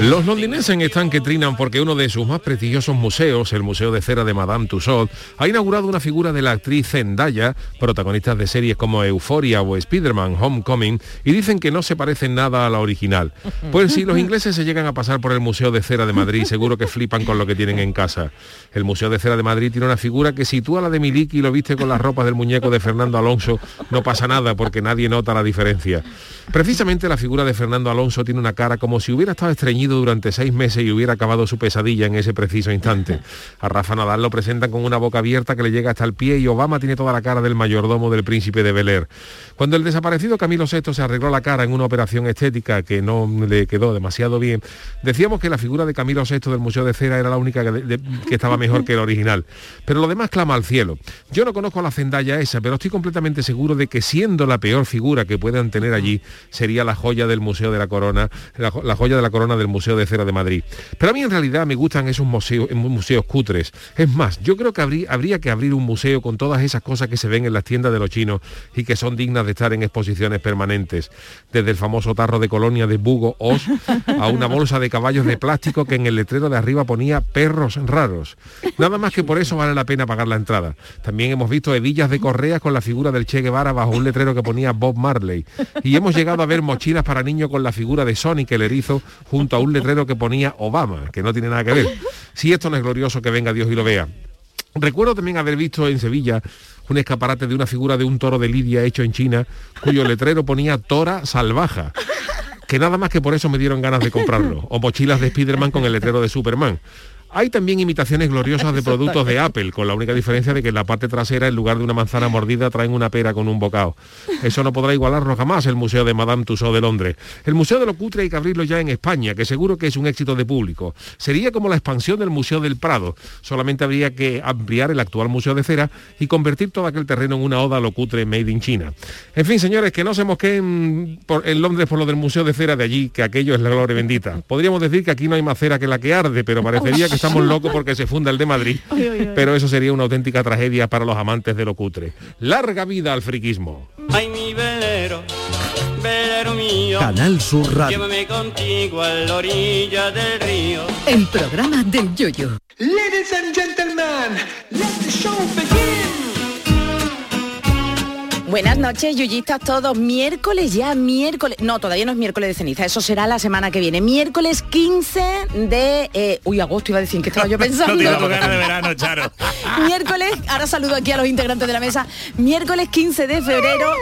Los londinenses están que trinan porque uno de sus más prestigiosos museos, el Museo de Cera de Madame Tussauds, ha inaugurado una figura de la actriz Zendaya, protagonista de series como Euphoria o Spider-Man Homecoming, y dicen que no se parece nada a la original. Pues si los ingleses se llegan a pasar por el Museo de Cera de Madrid, seguro que flipan con lo que tienen en casa. El Museo de Cera de Madrid tiene una figura que si tú a la de Miliki lo viste con las ropas del muñeco de Fernando Alonso, no pasa nada porque nadie nota la diferencia. Precisamente la figura de Fernando Alonso tiene una cara como si hubiera estado durante seis meses y hubiera acabado su pesadilla en ese preciso instante. A Rafa Nadal lo presentan con una boca abierta que le llega hasta el pie y Obama tiene toda la cara del mayordomo del príncipe de Bel Air. Cuando el desaparecido Camilo VI se arregló la cara en una operación estética que no le quedó demasiado bien, decíamos que la figura de Camilo VI del Museo de Cera era la única que, de- que estaba mejor que el original. Pero lo demás clama al cielo. Yo no conozco a la Zendaya esa, pero estoy completamente seguro de que siendo la peor figura que puedan tener allí, sería la joya del Museo de la Corona, la, jo- la joya de la corona del Museo de Cera de Madrid. Pero a mí en realidad me gustan esos museos, museos cutres. Es más, yo creo que habría, habría que abrir un museo con todas esas cosas que se ven en las tiendas de los chinos y que son dignas de estar en exposiciones permanentes. Desde el famoso tarro de colonia de Bugo Os a una bolsa de caballos de plástico que en el letrero de arriba ponía perros raros. Nada más que por eso vale la pena pagar la entrada. También hemos visto hebillas de correas con la figura del Che Guevara bajo un letrero que ponía Bob Marley. Y hemos llegado a ver mochilas para niños con la figura de Sonic el erizo junto a un letrero que ponía Obama, que no tiene nada que ver. Si esto no es glorioso, que venga Dios y lo vea. Recuerdo también haber visto en Sevilla un escaparate de una figura de un toro de Lidia hecho en China, cuyo letrero ponía Tora Salvaja, que nada más que por eso me dieron ganas de comprarlo, o mochilas de Spiderman con el letrero de Superman. Hay también imitaciones gloriosas de productos de Apple, con la única diferencia de que en la parte trasera, en lugar de una manzana mordida, traen una pera con un bocado. Eso no podrá igualarlo jamás el Museo de Madame Tussauds de Londres. El Museo de lo Cutre hay que abrirlo ya en España, que seguro que es un éxito de público. Sería como la expansión del Museo del Prado. Solamente habría que ampliar el actual Museo de Cera y convertir todo aquel terreno en una oda a lo cutre made in China. En fin, señores, que no se mosqueen por- en Londres por lo del Museo de Cera de allí, que aquello es la gloria bendita. Podríamos decir que aquí no hay más cera que la que arde, pero parecería que estamos locos porque se funda el de Madrid. Pero eso sería una auténtica tragedia para los amantes de lo cutre. Larga vida al friquismo. Ay, mi velero, velero mío. Canal Sur Radio. Llévame contigo a la orilla del río. El programa del Yoyo. Ladies and gentlemen, let the show begin. Buenas noches, yuyistas todos. Miércoles ya, miércoles. No, todavía no es miércoles de ceniza, eso será la semana que viene. Miércoles 15 de. eh, uy, agosto iba a decir que estaba yo pensando. No tiene tu cara de verano, Charo. miércoles, ahora saludo aquí a los integrantes de la mesa. Miércoles 15 de febrero.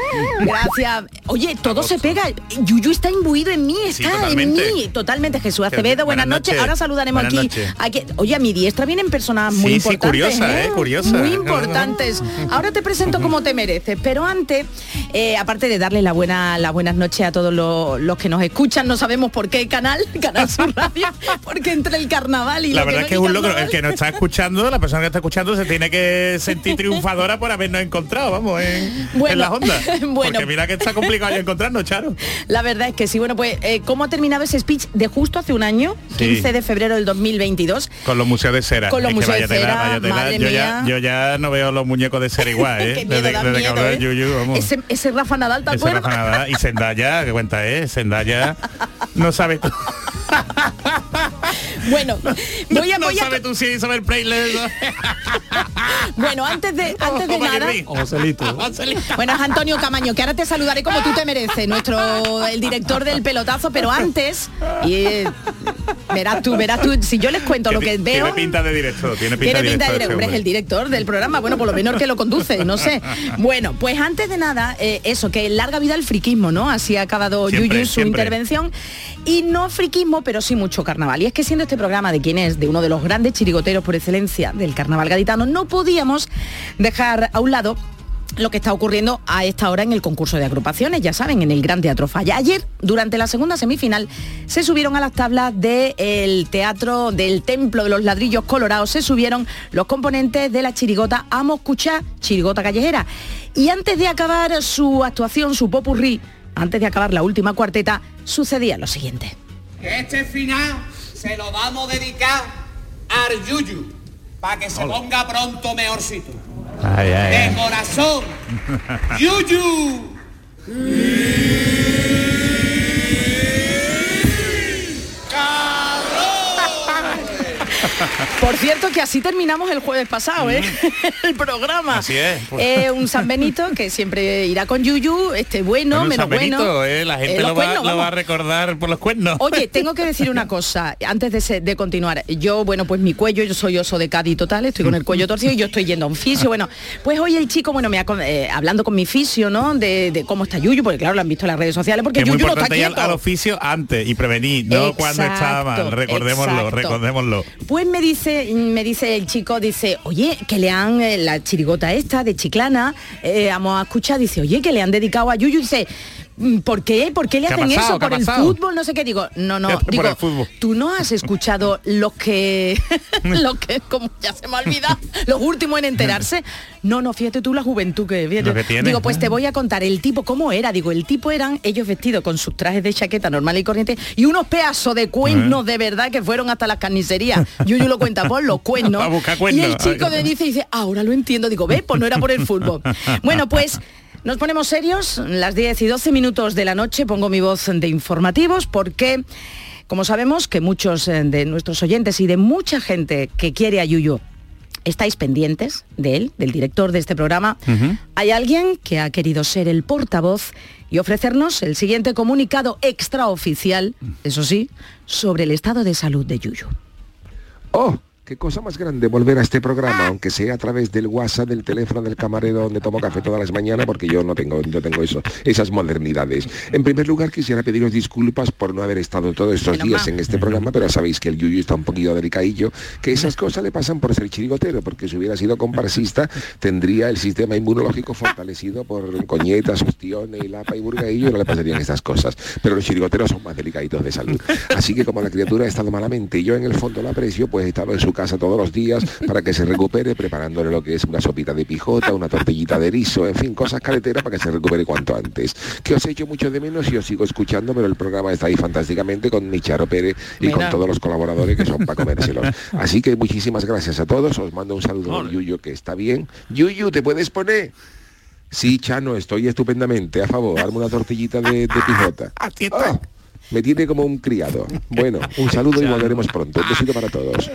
Gracias. Oye, todo se pega. Yuyu está imbuido en mí, Sí, está en mí. Totalmente. Jesús Acevedo, buenas, Buenas noches. Ahora saludaremos Buenas aquí, aquí. Oye, a mi diestra vienen personas muy Sí, sí, importantes. curiosa, ¿eh? Curiosa. Muy importantes. Ahora te presento como te mereces, pero antes, eh, aparte de darle la buena, las buenas noches a todos los, los que nos escuchan, no sabemos por qué canal, Canal Sur Radio, porque entre el carnaval y La verdad no es que es un logro. El que nos está escuchando, la persona que está escuchando, se tiene que sentir triunfadora por habernos encontrado, vamos, en, Bueno, en las ondas. bueno. Porque mira que está complicado encontrarnos, Charo. La verdad es que sí, bueno, pues eh, ¿cómo ha terminado ese speech de justo hace un año, Sí. 15 de febrero del 2022? Con los museos de cera. Con los Es que museos de cera, vaya tela. madre yo, mía. ya, yo ya no veo los muñecos de cera igual, ¿eh? Desde que vamos. Ese, ese Rafa Nadal, ¿te Ese acuerdas? Rafa Nadal. Y Zendaya, ¿qué cuenta es? Zendaya no sabe tú. Bueno, voy a, no voy a- sabe tú si Isabel Preisler. bueno, antes de, antes de nada. Bueno, es Antonio Camaño, que ahora te saludaré como tú te mereces, nuestro el director del pelotazo, pero antes, y, eh, verás tú, verás tú, si yo les cuento lo que veo. Tiene pinta de directo, tiene pinta, Tiene pinta de directo director, hombre, es el director del programa, bueno, por lo menos que lo conduce, no sé. Bueno, pues antes de nada, eh, eso, que larga vida al friquismo, ¿no? Así ha acabado Siempre, Yuyu su siempre. intervención. Y no friquismo, pero sí mucho carnaval. Y es que siendo este programa de quien es, de uno de los grandes chirigoteros por excelencia del carnaval gaditano, no podíamos dejar a un lado lo que está ocurriendo a esta hora en el concurso de agrupaciones, ya saben, en el Gran Teatro Falla. Ayer, durante la segunda semifinal, se subieron a las tablas del teatro del Templo de los Ladrillos Colorados, se subieron los componentes de la chirigota Amo Escuchar, chirigota callejera. Y antes de acabar su actuación, su popurrí, antes de acabar la última cuarteta, sucedía lo siguiente. este final se lo vamos a dedicar al Yuyu, para que se ponga pronto mejorcito. Ay, ay, De ay. corazón, Yuyu. Por cierto, que así terminamos el jueves pasado, ¿eh? el programa. Mm. Así es. Eh, un San Benito que siempre irá con Yuyu, este bueno, Bueno, menos San Benito, bueno. eh, la gente Eh, lo, va, cuernos, lo va a recordar por los cuernos. Oye, tengo que decir una cosa, antes de, se- de continuar. Yo, bueno, pues mi cuello, yo soy oso de Cádiz total, estoy con el cuello torcido y yo estoy yendo a un fisio. Bueno, pues hoy el chico, bueno, me ha, hablando con mi fisio, ¿no? De, de cómo está Yuyu, porque claro, lo han visto en las redes sociales, porque que Yuyu no está al, quieto. al oficio antes y prevenir, no cuando está mal. Recordémoslo, exacto. recordémoslo. Pues me dice, me dice el chico, dice, oye, que le han, eh, la chirigota esta de Chiclana, eh, vamos a escuchar, dice, oye, que le han dedicado a Yuyu, dice, "Mm, ¿por qué? ¿Por qué le ¿Qué ha hacen pasado? eso? ¿Qué ha ¿Por el fútbol? No sé qué. Digo, no, no, digo, tú no has escuchado los que, los que, como ya se me ha olvidado, los últimos en enterarse. No, no, fíjate tú la juventud que, fíjate. Lo que tiene. Digo, pues te voy a contar el tipo cómo era. Digo, el tipo eran ellos vestidos con sus trajes de chaqueta normal y corriente y unos pedazos de cuernos de verdad que fueron hasta las carnicerías. Yuyu lo cuenta por los cuernos. Y el chico me dice, dice, ahora lo entiendo. Digo, ve, pues no era por el fútbol. Bueno, pues nos ponemos serios. Las 10 y 12 minutos de la noche pongo mi voz de informativos porque... Como sabemos que muchos eh, de nuestros oyentes y de mucha gente que quiere a Yuyu estáis pendientes de él, del director de este programa, hay alguien que ha querido ser el portavoz y ofrecernos el siguiente comunicado extraoficial, eso sí, sobre el estado de salud de Yuyu. ¡Oh! Qué cosa más grande volver a este programa, aunque sea a través del WhatsApp, del teléfono del camarero donde tomo café todas las mañanas, porque yo no tengo, no tengo eso, esas modernidades. En primer lugar, quisiera pediros disculpas por no haber estado todos estos días en este programa, pero sabéis que el Yuyu está un poquillo delicadillo, que esas cosas le pasan por ser chirigotero, porque si hubiera sido comparsista, tendría el sistema inmunológico fortalecido por coñetas, ostiones, lapa y burgaillo, y no le pasarían estas cosas. Pero los chirigoteros son más delicaditos de salud. Así que como la criatura ha estado malamente y yo en el fondo la aprecio, pues he estado en su casa todos los días para que se recupere, preparándole lo que es una sopita de pijota, una tortillita de erizo, en fin, cosas caleteras para que se recupere cuanto antes. Que os he hecho mucho de menos y os sigo escuchando, pero el programa está ahí fantásticamente con Micharo Pérez y Mira. con todos los colaboradores que son para comérselos. Así que muchísimas gracias a todos, os mando un saludo a Yuyu que está bien. Yuyu, ¿te puedes poner? Sí, Chano, estoy estupendamente a favor. Hazme una tortillita de, de pijota. Así está. Oh, me tiene como un criado. Bueno, un saludo y volveremos pronto. Un besito para todos.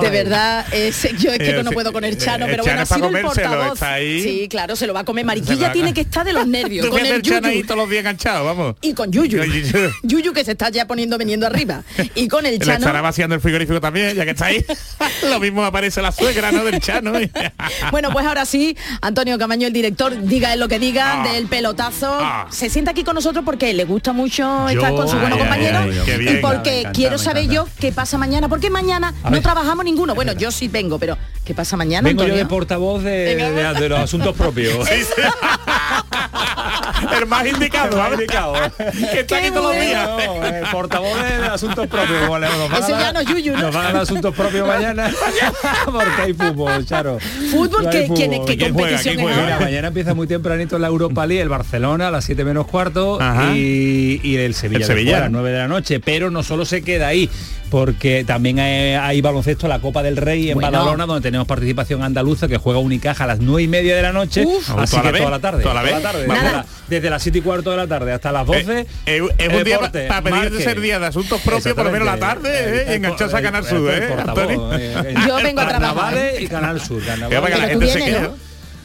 De verdad, es- yo es que Eh, no sí, puedo con el Chano, eh, pero bueno, ha sido el portavoz. está ahí. Sí, claro, se lo va a comer. Mariquilla va- tiene que estar de los nervios con el el Chano ahí Yuyu. todos los días enganchado, vamos. Y con Yuyu. Yuyu. Yuyu que se está ya poniendo veniendo arriba. Y con el Le estará Chano. vaciando el frigorífico también, ya que está ahí. Lo mismo aparece la suegra, ¿no? Del Chano. Bueno, pues ahora sí, Antonio Camaño, el director, diga él lo que diga Ah. del pelotazo. Ah. Se sienta aquí con nosotros porque le gusta mucho estar con buenos compañeros y porque quiero saber yo qué pasa mañana, porque mañana no trabajamos ninguno. Bueno, yo sí vengo, pero ¿qué pasa mañana? Vengo yo Antonio? de portavoz de, Venga. de- de los asuntos propios. el más indicado, Más ¿vale? indicado. que está Qué aquí todos los días. No, el portavoz de, de asuntos propios. como le- Nos Ese ya no es Yuyu, ¿no? Nos van a dar asuntos propios mañana. porque hay fútbol, Charo. Fútbol, No ¿qué, hay fútbol. quién qué competición. Mira, mañana empieza muy tempranito la Europa League, el Barcelona a las 7 menos cuarto y, y el Sevilla, El después Sevilla. a las 9 de la noche. Pero no solo se queda ahí, porque también hay, hay baloncesto, la Copa del Rey en Bueno. Badalona, donde tenemos participación andaluza que juega Unicaja a las nueve y media de la noche, Uf. así Toda la que toda la tarde. toda la vez. tarde, desde, la- desde las 7 y cuarto de la tarde hasta las 12. Eh, eh, es un día para pedir de ser día de asuntos propios, por lo menos la tarde, eh, engancharse a Canal Sur, ¿eh? Yo vengo a trabajar. Y Canal Sur.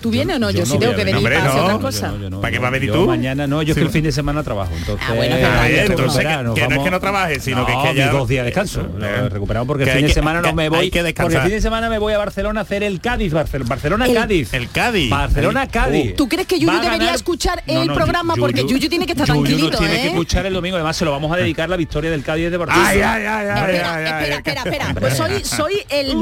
¿Tú vienes o no? Yo, yo sí no tengo que venir para hacer Hombre, otra no. cosa. ¿Para qué va a venir tú? Mañana no, yo es que el fin de semana trabajo. Entonces, Ah, bueno, Ah, Hay entonces, que no es que no trabajes, sino que es que No, ya... mis dos días de descanso. Lo he recuperado porque Que el hay fin de semana que no me hay voy. que porque descansar. el fin de semana me voy a Barcelona a hacer el Cádiz, Barcel- Barcelona El- Cádiz. El Cádiz. Barcelona Cádiz. ¿Tú crees que Yuyu debería escuchar el no, programa? Porque Yuyu tiene que estar tranquilito, tiene ¿eh? que escuchar el domingo. Además se lo vamos a dedicar la victoria del Cádiz de Barcelona. Ay, ay, ay, ay, Espera, espera, espera. Pues soy el...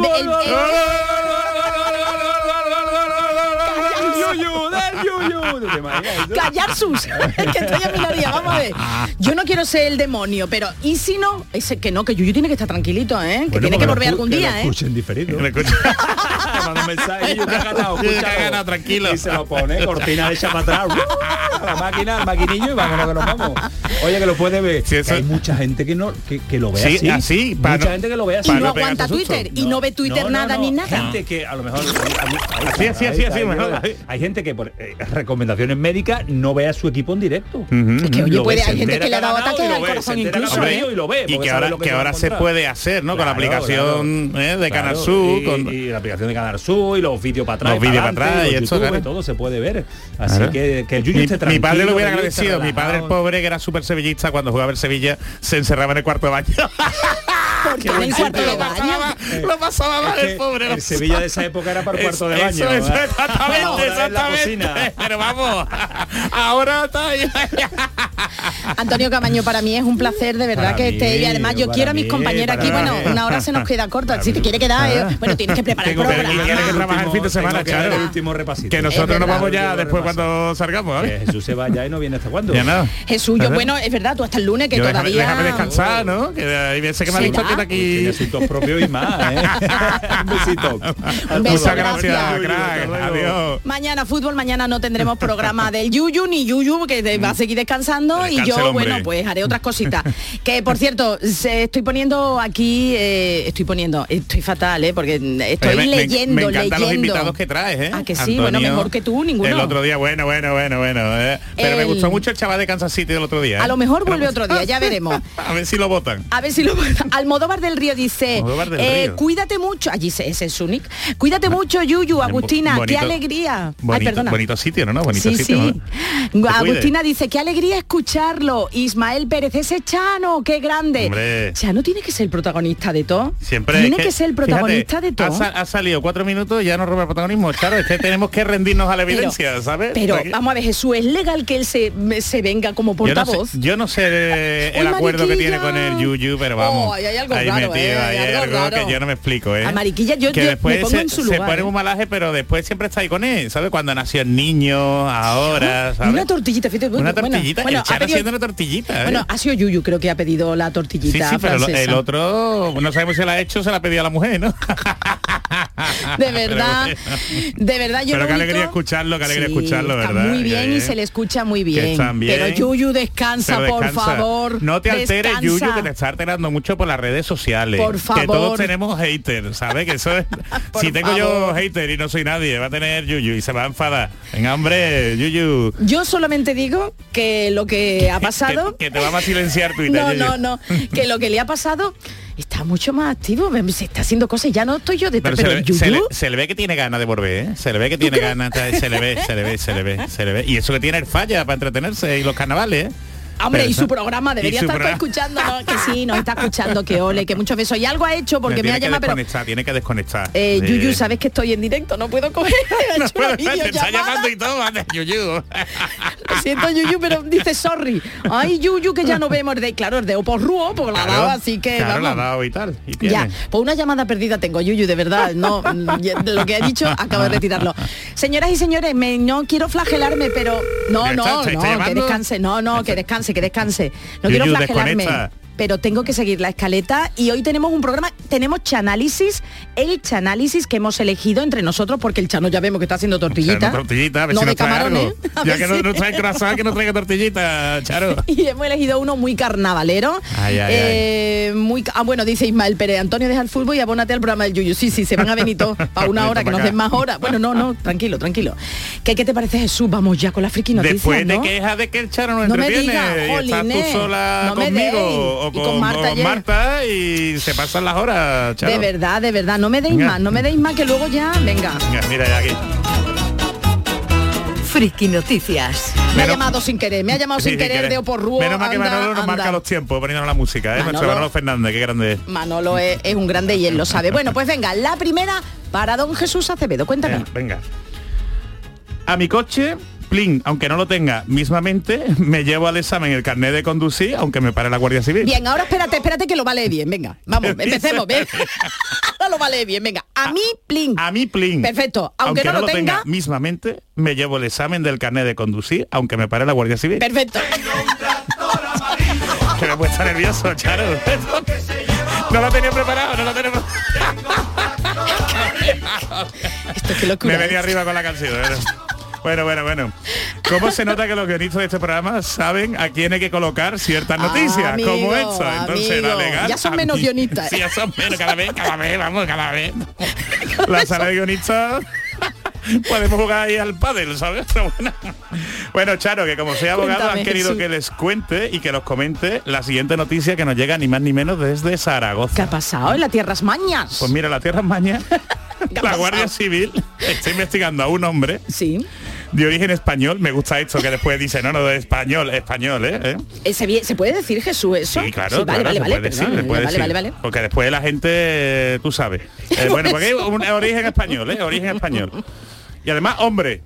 callar sus es que estoy en minoría vamos a ver yo no quiero ser el demonio pero y si no ese que no que Yuyu tiene que estar tranquilito eh que Bueno, tiene que volver algún que lo día eh escuchen diferido. Manda mensaje, ha ganado, ha ganado, tranquilo. Y se lo pone, cortina hecha para atrás. ¡uh! la máquina, el maquinillo y vámonos que nos vamos. Oye, que lo puede ver. Sí, eso- hay mucha gente que no que, que lo ve Sí, así. así, para mucha no- gente que lo ve así. y no aguanta. Twitter y no ve Twitter No, no, nada no. ni nada Gente que a lo mejor Así, así, así. Hay gente que por eh, recomendaciones médicas no ve a su equipo en directo. es que oye puede hay gente entera que le ha dado ganado ataque y lo al corazón que incluso ¿eh? y lo ve. Y que ahora, lo que a ahora se puede hacer, ¿no? Con la Claro, aplicación claro. ¿eh? de Canal Claro, Sur, y, con... y la aplicación de Canal Sur y los vídeos para atrás, Los vídeos para atrás y eso, YouTube, claro. todo se puede ver. Así Claro. que, que el Yuyu mi, esté mi padre lo hubiera que el agradecido. Mi padre, el pobre, que era súper sevillista, cuando jugaba el Sevilla, se encerraba en el cuarto de baño. porque en cuarto de lo baño lo pasaba mal el pobre. el Sevilla de esa época era para el cuarto de baño. Exactamente, exactamente. Pero vamos, ahora está. Antonio Camaño para mí es un placer de verdad Para que esté y además yo quiero a mis compañeras aquí bueno una hora se nos queda corta si te quiere quedar eh, bueno tienes que preparar el Tengo que- programa tiene que el trabajar el fin de último- semana, tengo que dar claro. el último repasito. Que nosotros nos vamos ya después cuando salgamos, Que ¿eh? Jesús se va ya y no viene hasta cuándo. Ya nada. Jesús yo bueno es verdad tú hasta el lunes que Yo todavía déjame descansar, ¿no? Que hay veces que me ha dicho que Tiene aquí... asuntos propios y más, ¿eh? un besito. Un beso, Muchas gracias, crack. Adiós. Mañana fútbol, mañana no tendremos programa del Yuyu ni Yuyu, que va a seguir descansando y yo, bueno, pues haré otras cositas. que por cierto, se- estoy poniendo aquí, eh, estoy poniendo, estoy fatal, ¿eh? porque estoy me- leyendo, me, encantan los leyendo. invitados que traes, ¿eh? Ah, que sí, bueno, Antonio, mejor que tú, ninguno. El otro día, bueno, bueno, bueno, bueno. ¿eh? Pero me gustó mucho el chaval de Kansas City del otro día. ¿eh? A lo mejor vuelve otro día, ya veremos. A ver si lo votan. A ver si lo Almodóvar del Río dice, del eh, Cuídate mucho, allí se- ese es su nick. Cuídate mucho, Yuyu, Agustina, bonito- qué alegría. Ay, Bonito, perdona. bonito sitio, ¿no? Bonito Sí, sitio. sí. ¿no? Agustina dice, qué alegría escucharlo. Ismael Pérez, ese Chano, qué grande. Hombre. Chano tiene que ser el protagonista de todo. Siempre tiene es que, ser el protagonista fíjate, de todo. Ha, sa- ha salido cuatro minutos y ya no roba el protagonismo. Claro, es que tenemos que rendirnos a la Pero- evidencia, ¿sabes? Pero vamos a ver, Jesús, ¿es legal que él se, se venga como yo no, portavoz? sé, yo no sé el acuerdo que tiene con el Yuyu, pero vamos. Oh, hay algo ahí raro, metido, eh, ahí hay hay algo algo raro. que yo no me explico, ¿eh? A Mariquilla yo- que yo después me pongo se, en su se lugar, pone ¿eh? muy malaje, pero después siempre está ahí con él, ¿sabes? Cuando nació el niño, ahora, ¿sabes? Una tortillita, fíjate. Una tortillita, bueno, el ha pedido- haciendo una tortillita, ¿eh? Bueno, ha sido Yuyu, creo que ha pedido la tortillita sí, pero lo- francesa. el otro, no sabemos si la ha hecho, se la pedía a la mujer, ¿no? De verdad, de verdad yo Pero único- alegría escucharlo, qué alegría Sí, escucharlo, está ¿verdad? muy bien Que- y se le escucha muy bien. bien. Pero Yuyu descansa, Pero por favor. No te alteres, descansa. Yuyu, que te está alterando mucho por las redes sociales. Por Que favor. todos tenemos haters, ¿sabes? Que eso es... Si tengo yo hater y no soy nadie, va a tener Yuyu y se va a enfadar. Venga, hombre, Yuyu. Yo solamente digo que lo que ha pasado... Que, que te vamos a silenciar Twitter. No, Yuyu. no, no. Que lo que le ha pasado está mucho más activo. Se está haciendo cosas ya no estoy yo detrás. Pero, Pero, se, le, se, le, se le ve que tiene ganas de volver, ¿eh? Se le ve que tiene ganas, se le ve, se le ve, se le ve, se le ve. Y eso que tiene el falla para entretenerse y los carnavales, ¿eh? Hombre, Pero y su programa debería su estar escuchando, ¿no? que sí, nos está escuchando, que ole, que muchos besos. Y algo ha hecho porque me tiene ha llamado, pero tiene que desconectar. Eh. Yuyu, sabes que estoy en directo, no puedo coger. Ha No puedo, te está llamando y todo, ande, Yuyu. Lo siento, Yuyu, pero dice sorry. Ay, Yuyu, que ya no vemos de, claro, el de Oporruo, porque la ha dado, así que Claro, la ha dado y tal. Y Ya, pues una llamada perdida tengo, Yuyu, de verdad. No, lo que he dicho, acabo de retirarlo. Señoras y señores, me, no quiero flagelarme, pero no, no, está, ¿te está no, que descanse, no, no, que descanse, que descanse. No Yuyu, quiero flagelarme. desconecta. Pero tengo que seguir la escaleta y hoy tenemos un programa, tenemos Chanálisis, el Chanálisis que hemos elegido entre nosotros porque el Chano ya vemos que está haciendo tortillita. Tortillita, a ver no si de nos trae camarones. algo. Ya que no, si- no trae croissant, que no traiga tortillita, Charo. y hemos elegido uno muy carnavalero. Ay, ay, eh, Muy, ah, bueno, dice Ismael Pérez, Antonio deja el fútbol y abónate al programa del Yuyu. Sí, sí, se van a venir todos para una hora, que nos den más horas. Bueno, no, no, tranquilo, tranquilo. ¿Qué, qué te parece Jesús? Vamos ya con la friki noticias, Después de ¿no? de que el Charo no No me entretiene diga, y estás tú sola no conmigo. O con, con Marta o y se pasan las horas, Charo. De verdad, de verdad, no me deis Venga. más, no me deis más que luego ya, venga. Venga, mira ya aquí. Friki Noticias. Me ha llamado sin querer, me ha llamado Sí, sin querer de Oporruo. Menos mal que anda, Manolo nos anda. marca los tiempos poniéndonos la música, ¿eh? Nuestro Manolo- Manolo Fernández, qué grande es. Manolo es, es un grande y él lo sabe. Bueno, pues venga, la primera para don Jesús Acevedo, cuéntame. Eh, venga. A mi coche, plin, aunque no lo tenga mismamente, me llevo al examen el carnet de conducir, aunque me pare la Guardia Civil. Bien, ahora espérate, espérate que lo vale bien, venga. Vamos, empecemos, ven. Ahora lo vale bien, venga. A mí, plin. A mí, plin. Perfecto, aunque, no, lo tenga, mismamente, me llevo el examen del carnet de conducir, aunque me pare la Guardia Civil. perfecto. que me puede estar nervioso, Charo. No lo tenía preparado, no lo preparado. Esto qué locura. Me venía es. arriba con la canción. Bueno, bueno, bueno. bueno. ¿Cómo se nota que los guionistas de este programa saben a quién hay que colocar ciertas noticias? Amigo, como esta. Entonces, la legal. Ya son menos guionistas. Sí, ya son menos, cada vez, cada vez, vamos, cada vez. La sala de guionistas. Podemos jugar ahí al pádel, ¿sabes? Bueno. Bueno, Charo, que como soy abogado Cuéntame, han querido que les cuente y que los comente la siguiente noticia que nos llega ni más ni menos desde ¿Qué Zaragoza. ha pasado en las tierras mañas? Pues mira, la Tierra es maña. ha La? Guardia Civil está investigando a un hombre Sí. De origen español. Me gusta esto que después dice, no, no, de español, español, ¿eh? ¿Eh? Ese bien- ¿Se puede decir Jesús eso? Sí, claro, vale, claro, vale, se vale, puede decir, perdón, se puede vale, decir. vale, vale. Porque después la gente, eh, tú sabes. Eh, bueno, porque un origen español, ¿eh? Origen español. Y además, hombre.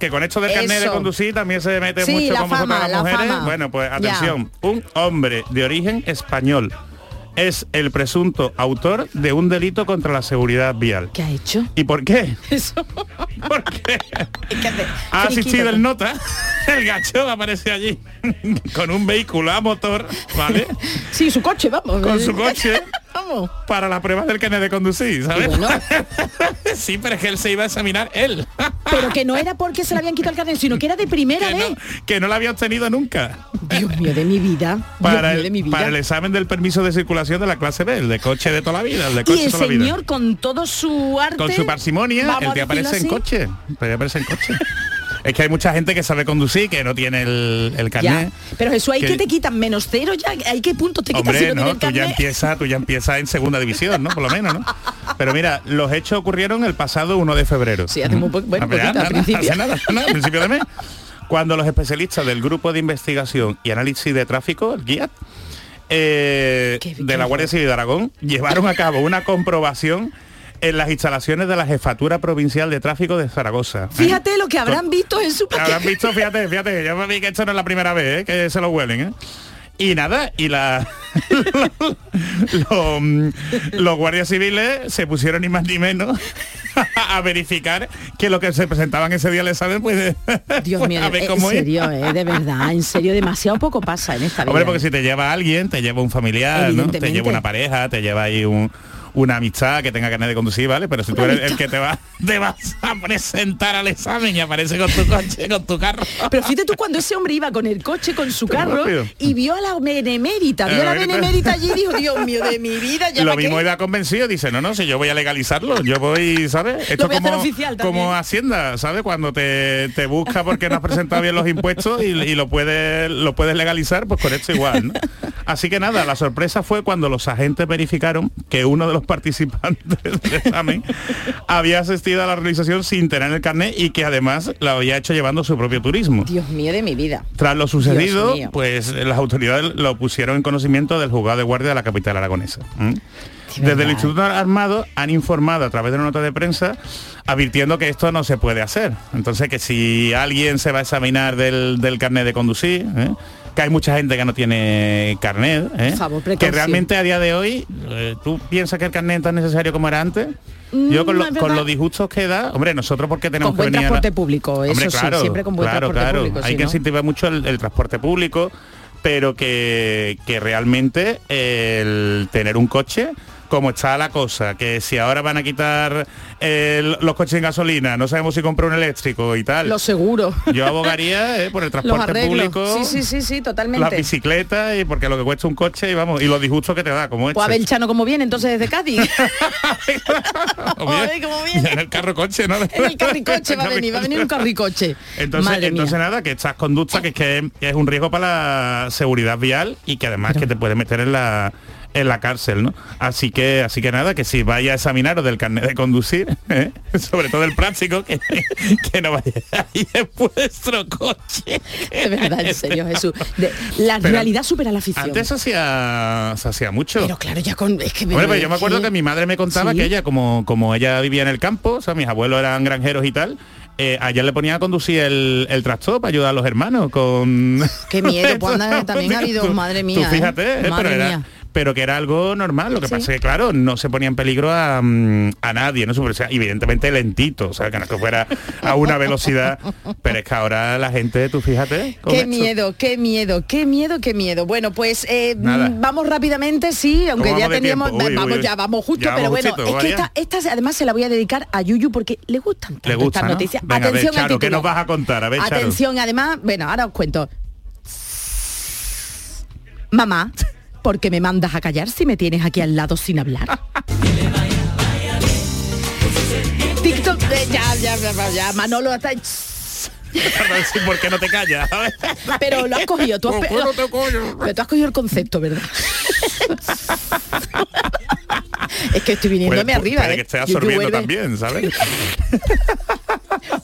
Que con esto del carnet de conducir también se mete Sí, mucho con vosotras las la mujeres. Bueno, pues Ya. atención, un hombre de origen español es el presunto autor de un delito contra la seguridad vial. ¿Qué ha hecho? ¿Y por qué? Eso. Porque ¿Qué hace? ha asistido el nota, el gacho aparece allí con un vehículo a motor, ¿vale? Sí, su coche, vamos. Con su coche vamos. para la prueba del carnet de conducir, ¿sabes? Bueno. sí, pero es que él se iba a examinar él. Pero que no era porque se le habían quitado el carnet, sino que era de primera que, vez. no, que no la había obtenido nunca. Dios mío, de mi vida. Para Dios mío, de mi vida. para el examen del permiso de circulación de la clase B, el de coche de toda la vida, el de y coche el toda la vida. señor con todo su arte. Con su parsimonia, el que aparece en coche. El aparece en coche. es que hay mucha gente que sabe conducir, que no tiene el, el carnet. Ya. Pero Jesús, ¿hay que- que te quitan menos cero ya? ¿Hay qué puntos te quitan si Hombre, no, no, tú ya empiezas, tú ya empiezas en segunda división, ¿no? Por lo menos, ¿no? Pero mira, los hechos ocurrieron el pasado 1 de febrero. Sí, hace muy poco- bueno, al nada, principio. hace nada, nada, al principio de mes. Cuando los especialistas del Grupo de Investigación y Análisis de Tráfico, el GIAT, eh, de la Guardia Civil de Aragón, llevaron a cabo una comprobación en las instalaciones de la Jefatura Provincial de Tráfico de Zaragoza. ¿eh? Fíjate lo que habrán visto en su Habrán visto, fíjate, fíjate, yo me vi que esto no es la primera vez ¿eh? que se lo huelen, ¿eh? Y nada, y la los, los guardias civiles se pusieron ni más ni menos a verificar que lo que se presentaban ese día al examen, pues, Dios pues, mío, a ver en cómo serio, eh, de verdad, en serio, demasiado poco pasa en esta vida. Hombre, porque eh. si te lleva alguien, te lleva un familiar, ¿no? Te lleva una pareja, te lleva ahí un- una amistad que tenga carnet de conducir, ¿vale? Pero si tú eres el que te, va, te vas a presentar al examen y aparece con tu coche, con tu carro. Pero fíjate tú cuando ese hombre iba con el coche, con su carro, y vio a la benemérita, vio a la Benemérita. allí y dijo, Dios mío, de mi vida, ya lo pa' qué". mismo iba convencido, dice, no, no, si yo voy a legalizarlo, yo voy, ¿sabes? Esto voy como, oficial como Hacienda, ¿sabes? Cuando te, te busca porque no has presentado bien los impuestos y, y lo puedes lo puedes legalizar, pues con esto igual, ¿no? Así que nada, la sorpresa fue cuando los agentes verificaron que uno de los participantes del examen había asistido a la realización sin tener el carnet y que además lo había hecho llevando su propio turismo. Dios mío, de mi vida. Tras lo sucedido, pues las autoridades lo pusieron en conocimiento del juzgado de guardia de la capital aragonesa. Desde verdad. el Instituto Armado han informado a través de una nota de prensa advirtiendo que esto no se puede hacer. Entonces que si alguien se va a examinar del, del carnet de conducir, ¿eh? Que hay mucha gente que no tiene carnet, ¿eh? Favor, que realmente a día de hoy, eh, ¿tú piensas que el carnet es tan necesario como era antes? Yo con, Mm, lo- con los disgustos que da, hombre, nosotros porque tenemos Con buen que venir a la- transporte público, eso Hombre, sí, claro, siempre con buen claro, transporte claro. público, Hay sí, que ¿no? incentivar mucho el, el transporte público, pero que, que realmente el tener un coche como está la cosa, que si ahora van a quitar los coches en gasolina, no sabemos si comprar un eléctrico y tal. Lo seguro. Yo abogaría eh, por el transporte público, Sí, sí, sí, sí, las totalmente. bicicletas y porque lo que cuesta un coche y vamos, y los disgustos que te da, como Pues a este. ver el Chano cómo viene entonces desde Cádiz. Cómo viene. En el carro coche, ¿no? en el carricoche va a venir, va a venir un carricoche. Entonces, Madre entonces mía. nada, que estas conductas que es que es un riesgo para la seguridad vial y que además que te puede meter en la en la cárcel, ¿no? Así que así que nada, que si vaya a examinaros del carnet de conducir, ¿eh? sobre todo el práctico, que, que no vaya ahí en vuestro coche. De verdad, en serio, Jesús. De- la Pero realidad supera la ficción. Antes hacía, se hacía mucho. Pero claro, ya con... Es que Bueno, yo me acuerdo que mi madre me contaba Sí. que ella, como, como ella vivía en el campo, o sea, mis abuelos eran granjeros y tal, eh, a ella le ponía a conducir el, el tractor para ayudar a los hermanos con... Qué miedo, pues anda, también ha habido, Tú- madre tú mía. ¿eh? fíjate, eh, Madre pero, era, mía. Pero que era algo normal. Lo que Sí. pasa es que, claro, no se ponía en peligro a, mm, a nadie, ¿no? O sea, evidentemente lentito, o sea, que no que fuera a una velocidad, pero es que ahora la gente, tú fíjate. Qué esto. miedo, qué miedo, qué miedo, qué miedo. Bueno, pues eh, mm, vamos rápidamente, sí, aunque ¿Cómo ya teníamos? Uy, vamos, uy, ya vamos justo, Ya pero bueno, justito, es que esta, esta además se la voy a dedicar a Yuyu porque le gustan tanto Le gusta, estas ¿no? noticias. Venga, a ver, Atención Charo, ¿qué titular. nos vas a contar? A ver, Charo. Atención, además, bueno, ahora os cuento. Mamá, ¿por qué me mandas a callar si me tienes aquí al lado sin hablar? TikTok, eh, ya, ya, ya, ya, Manolo decir por qué no te callas. Pero lo has cogido, tú has, ¿Por qué no te pero tú has cogido el concepto, ¿verdad? es que estoy viniéndome Puede- arriba, puede ¿eh? que esté absorbiendo también, ¿sabes?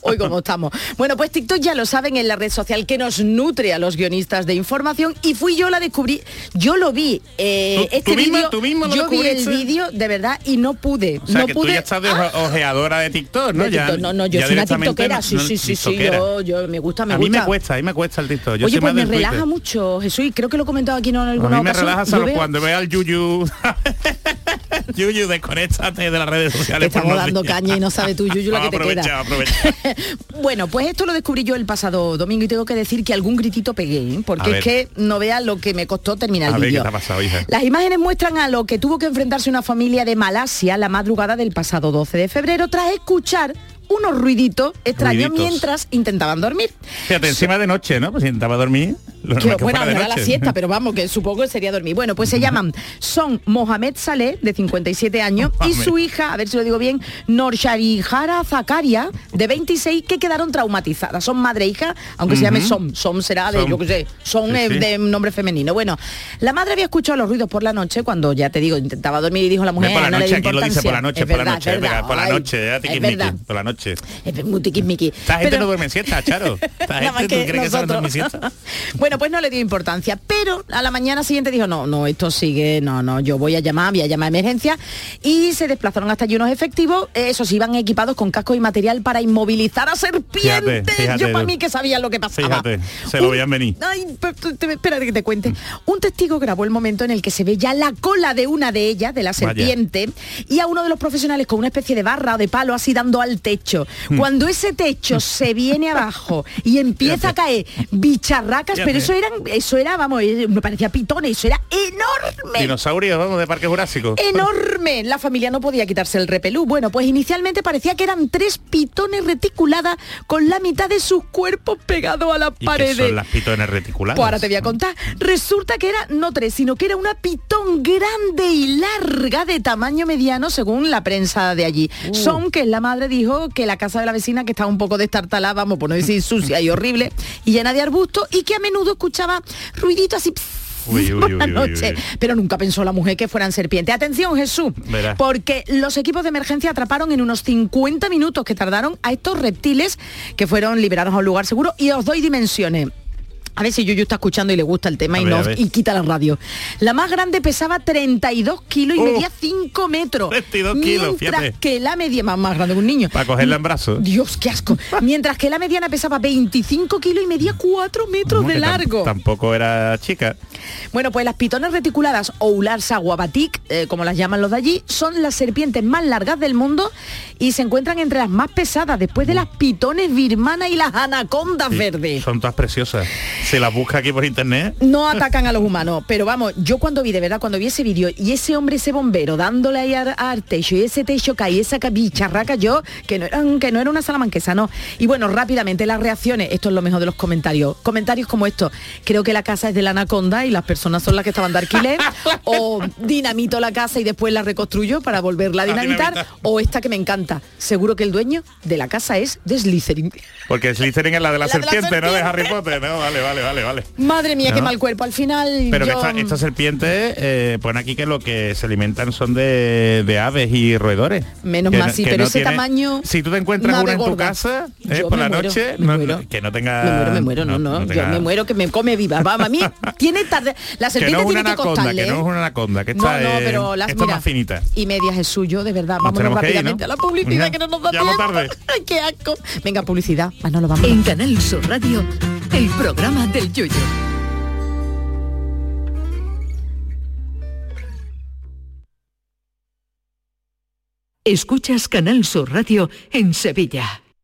Hoy como estamos. Bueno, pues TikTok ya lo saben en la red social que nos nutre a los guionistas de información y fui yo la descubrí. Yo lo vi. eh, ¿Tú- este tú misma- vídeo, tú misma lo yo vi el vídeo de verdad y no pude. O sea, no que pude. tú ya estás de oje- ojeadora de TikTok, ¿no? De Ya- TikTok. no, no, yo soy una tiktokera, no- sí, no- sí, sí, sí, yo, yo me gusta, me a gusta. mí me cuesta, a mí me cuesta el TikTok. Yo Oye, pues me relaja Twitter. mucho, Jesús, y creo que lo he comentado aquí en A alguna mí me ocasión. relaja solo veo- cuando vea al Yuyu. Yuyu, desconéctate de las redes Te sociales. por estamos dando días. caña y no sabe tú, Yuyu, la que te queda. bueno, pues esto lo descubrí yo el pasado domingo y tengo que decir que algún gritito pegué, ¿eh? Porque es que no veas lo que me costó terminar A el ver, ¿qué vídeo. te? Las imágenes muestran a lo que tuvo que enfrentarse una familia de Malasia la madrugada del pasado 12 de febrero tras escuchar unos ruiditos extraños Ruiditos. mientras intentaban dormir. Fíjate, encima de noche, ¿no? Pues intentaba dormir. Lo Que, bueno, era la siesta, pero vamos, que supongo que sería dormir. Bueno, pues se llaman Son Mohamed Saleh, de 57 años, y su hija, a ver si lo digo bien, Norsharihara Zakaria, de 26, que quedaron traumatizadas. Son madre e hija, aunque se llame. Som. Som será de, Som. yo qué sé, Son Sí, es sí. de nombre femenino. Bueno, la madre había escuchado los ruidos por la noche, cuando ya te digo, intentaba dormir y dijo la mujer, por la no le noche, dio aquí lo dice por la noche, importancia. Es por la verdad, noche, es verdad. venga, por la Ay, noche, ya es tiquismiqui, verdad. por la noche. Es muy tiquismiqui. Esta gente Pero- no duerme siesta, Charo. Bueno, pues no le dio importancia, pero a la mañana siguiente dijo, no, no, esto sigue, no, no, yo voy a llamar, voy a llamar a emergencia y se desplazaron hasta allí unos efectivos, esos iban equipados con cascos y material para inmovilizar a serpientes. Fíjate, fíjate yo para mí que sabía lo que pasaba. Fíjate, se lo veían venir. Ay, espérate que te cuente. Un testigo grabó el momento en el que se ve ya la cola de una de ellas, de la Vaya. serpiente, y a uno de los profesionales con una especie de barra o de palo así dando al techo. Hmm. Cuando ese techo se viene abajo y empieza a caer bicharracas, pero eso eran, eso era, vamos, eh, me parecía pitones, eso era enorme. Dinosaurios, vamos, de Parque Jurásico. Enorme. La familia no podía quitarse el repelú. Bueno, pues inicialmente parecía que eran tres pitones reticuladas con la mitad de sus cuerpos pegados a las ¿Y qué paredes. son las pitones reticuladas? Pues ahora te voy a contar. Resulta que era no tres, sino que era una pitón grande y larga de tamaño mediano según la prensa de allí. Uh. Son, que es la madre, dijo que la casa de la vecina que estaba un poco destartalada, vamos, por no decir sucia y horrible, y llena de arbustos, y que a menudo escuchaba ruiditos así. Uy, uy, uy, noche. Pero nunca pensó la mujer que fueran serpientes. Atención, Jesús. Porque los equipos de emergencia atraparon en unos 50 minutos que tardaron a estos reptiles que fueron liberados a un lugar seguro. Y os doy dimensiones. A ver si Yuyu está escuchando y le gusta el tema y, ver, no- y quita la radio. La más grande pesaba 32 kilos y Oh, medía 5 metros. 32 kilos, mientras fíjate. que la media más, más grande que un niño. Para cogerla en brazos. Dios, qué asco. Mientras que la mediana pesaba 25 kilos y medía 4 metros Como de largo. Tampoco era chica. Bueno, pues las pitones reticuladas o Ularsa guabatic, eh, como las llaman los de allí, son las serpientes más largas del mundo y se encuentran entre las más pesadas después de las pitones birmanas y las anacondas Sí, verdes. Son todas preciosas. Si las busca aquí por internet. no atacan a los humanos, pero vamos, yo cuando vi, de verdad, cuando vi ese vídeo y ese hombre, ese bombero, dándole ahí al, al techo y ese techo cae, esa bicharraca, yo, que no, era, que no era una salamanquesa, no. Y bueno, rápidamente las reacciones, esto es lo mejor de los comentarios. Comentarios como esto, creo que la casa es de la anaconda y las personas son las que estaban de alquiler, o dinamito la casa y después la reconstruyo para volverla a dinamitar, dinamitar. o esta que me encanta, seguro que el dueño de la casa es de Slytherin. Porque Slytherin es la de la, La de la serpiente, ¿no? De serpiente. Harry Potter, ¿no? Vale, vale, vale, vale. Madre mía, qué No. mal cuerpo. Al final Pero que yo- esta, esta serpiente eh, pone aquí que lo que se alimentan son de, de aves y roedores. Menos Que mal, sí, que pero no ese tiene- tamaño, Si tú te encuentras una en tu casa eh, por la muero, noche, no- que no tenga. Me muero, me muero, no, no, yo tenga- me muero que me come viva. Vamos, a mí tiene tarde. La Que serpiente tiene que anaconda, costarle. que no ¿eh? es una anaconda, que No, esta no, pero las mira, más finita. Y medias es suyo, de verdad. Ir, rápidamente a la publicidad que no nos da vamos tiempo. qué asco. Venga, publicidad. Manolo, vamos. En Canal Sur Radio, el programa del Yoyo. Escuchas Canal Sur Radio en Sevilla.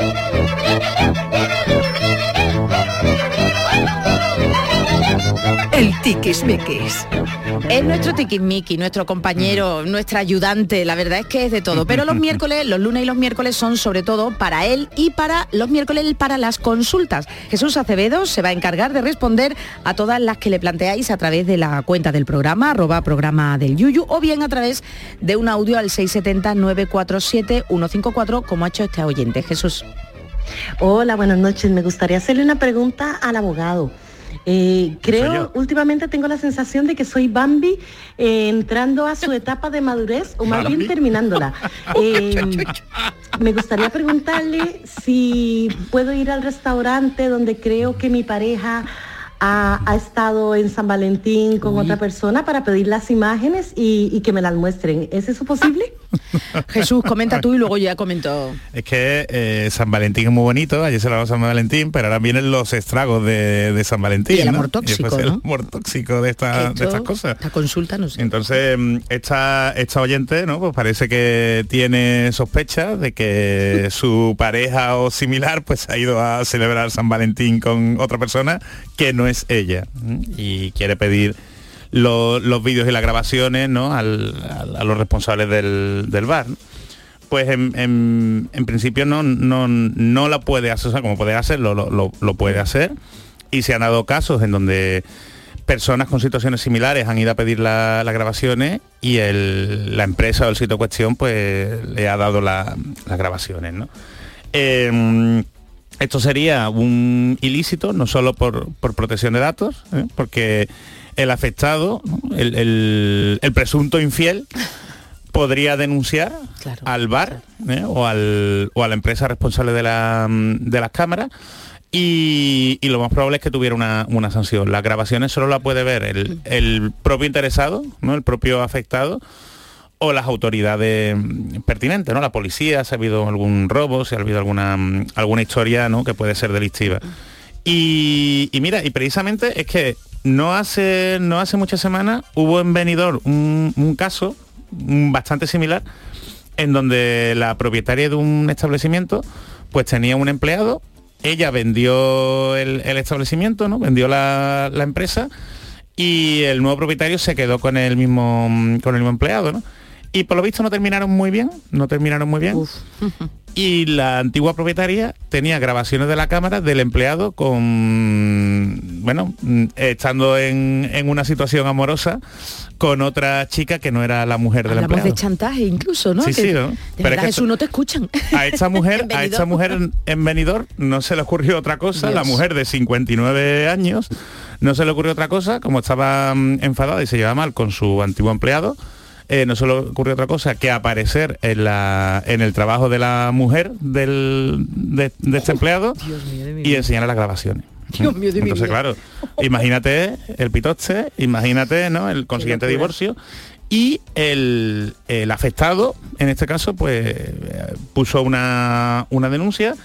Thank you. El tiquismiquis. Es nuestro tiquismiqui, nuestro compañero, nuestra ayudante, la verdad es que es de todo. Pero los miércoles, los lunes y los miércoles son sobre todo para él y para los miércoles para las consultas. Jesús Acevedo se va a encargar de responder a todas las que le planteáis a través de la cuenta del programa, arroba programa del Yuyu, o bien a través de un audio al 670-947-154, como ha hecho este oyente. Jesús. Hola, buenas noches. Me gustaría hacerle una pregunta al abogado. Eh, creo, últimamente tengo la sensación de que soy Bambi eh, entrando a su etapa de madurez o más bien terminándola. Eh, me gustaría preguntarle si puedo ir al restaurante donde creo que mi pareja ha, ha estado en San Valentín con otra persona para pedir las imágenes y, y que me las muestren. ¿Es eso posible? Jesús, comenta tú y luego ya comento. Es que eh, San Valentín es muy bonito, ayer se lo San Valentín, pero ahora vienen los estragos de, de San Valentín. Y el amor ¿no? tóxico, ¿no? el amor tóxico de, esta- de estas cosas. La consulta no sé. Entonces, mm, esta, esta oyente, ¿no? Pues parece que tiene sospechas de que su pareja o similar pues ha ido a celebrar San Valentín con otra persona que no es ella. Y quiere pedir lo- los vídeos y las grabaciones, ¿no? A los responsables del, del bar. Pues en, en- principio no, no, no la puede hacer, como puede hacerlo, lo, lo- puede hacer. Y se han dado casos en donde personas con situaciones similares han ido a pedir la- las grabaciones y el- la empresa o el sitio cuestión pues le ha dado la- las grabaciones. ¿no? Eh, esto sería un ilícito, no solo por, por protección de datos, ¿eh? porque el afectado, ¿no? el, el- el presunto infiel, podría denunciar al bar ¿eh? o, al- o a la empresa responsable de, la- de las cámaras y, y lo más probable es que tuviera una, una sanción. Las grabaciones solo la puede ver el, el propio interesado, ¿no? el propio afectado o las autoridades mm, pertinentes, ¿no? La policía, si ha habido algún robo, si ha habido alguna, mm, alguna historia ¿no? que puede ser delictiva. Y, mira, y precisamente es que no hace, no hace muchas semanas hubo en Benidorm un, caso bastante similar en donde la propietaria de un establecimiento pues tenía un empleado ella vendió el, establecimiento, ¿no? Vendió la, la empresa y el nuevo propietario se quedó con el mismo con el mismo empleado, ¿no? Y por lo visto no terminaron muy bien, no terminaron muy bien. Y la antigua propietaria tenía grabaciones de la cámara del empleado con, bueno, mm, estando en, en una situación amorosa con otra chica que no era la mujer del Hablamos empleado. de chantaje incluso, ¿no? Sí, Que sí, ¿no? De Pero es que Jesús, no te escuchan. a esta mujer, a esta mujer en, en Benidorm no se le ocurrió otra cosa, Dios. la mujer de 59 años, no se le ocurrió otra cosa, como estaba mm, enfadada y se llevaba mal con su antiguo empleado, eh, no se le ocurrió otra cosa que aparecer en, la, en el trabajo de la mujer del, de, de este empleado y enseñarle las grabaciones. Dios mío Entonces, claro, imagínate el pitoche, imagínate ¿no? el consiguiente divorcio y el, el afectado, en este caso, pues eh, puso una, una denuncia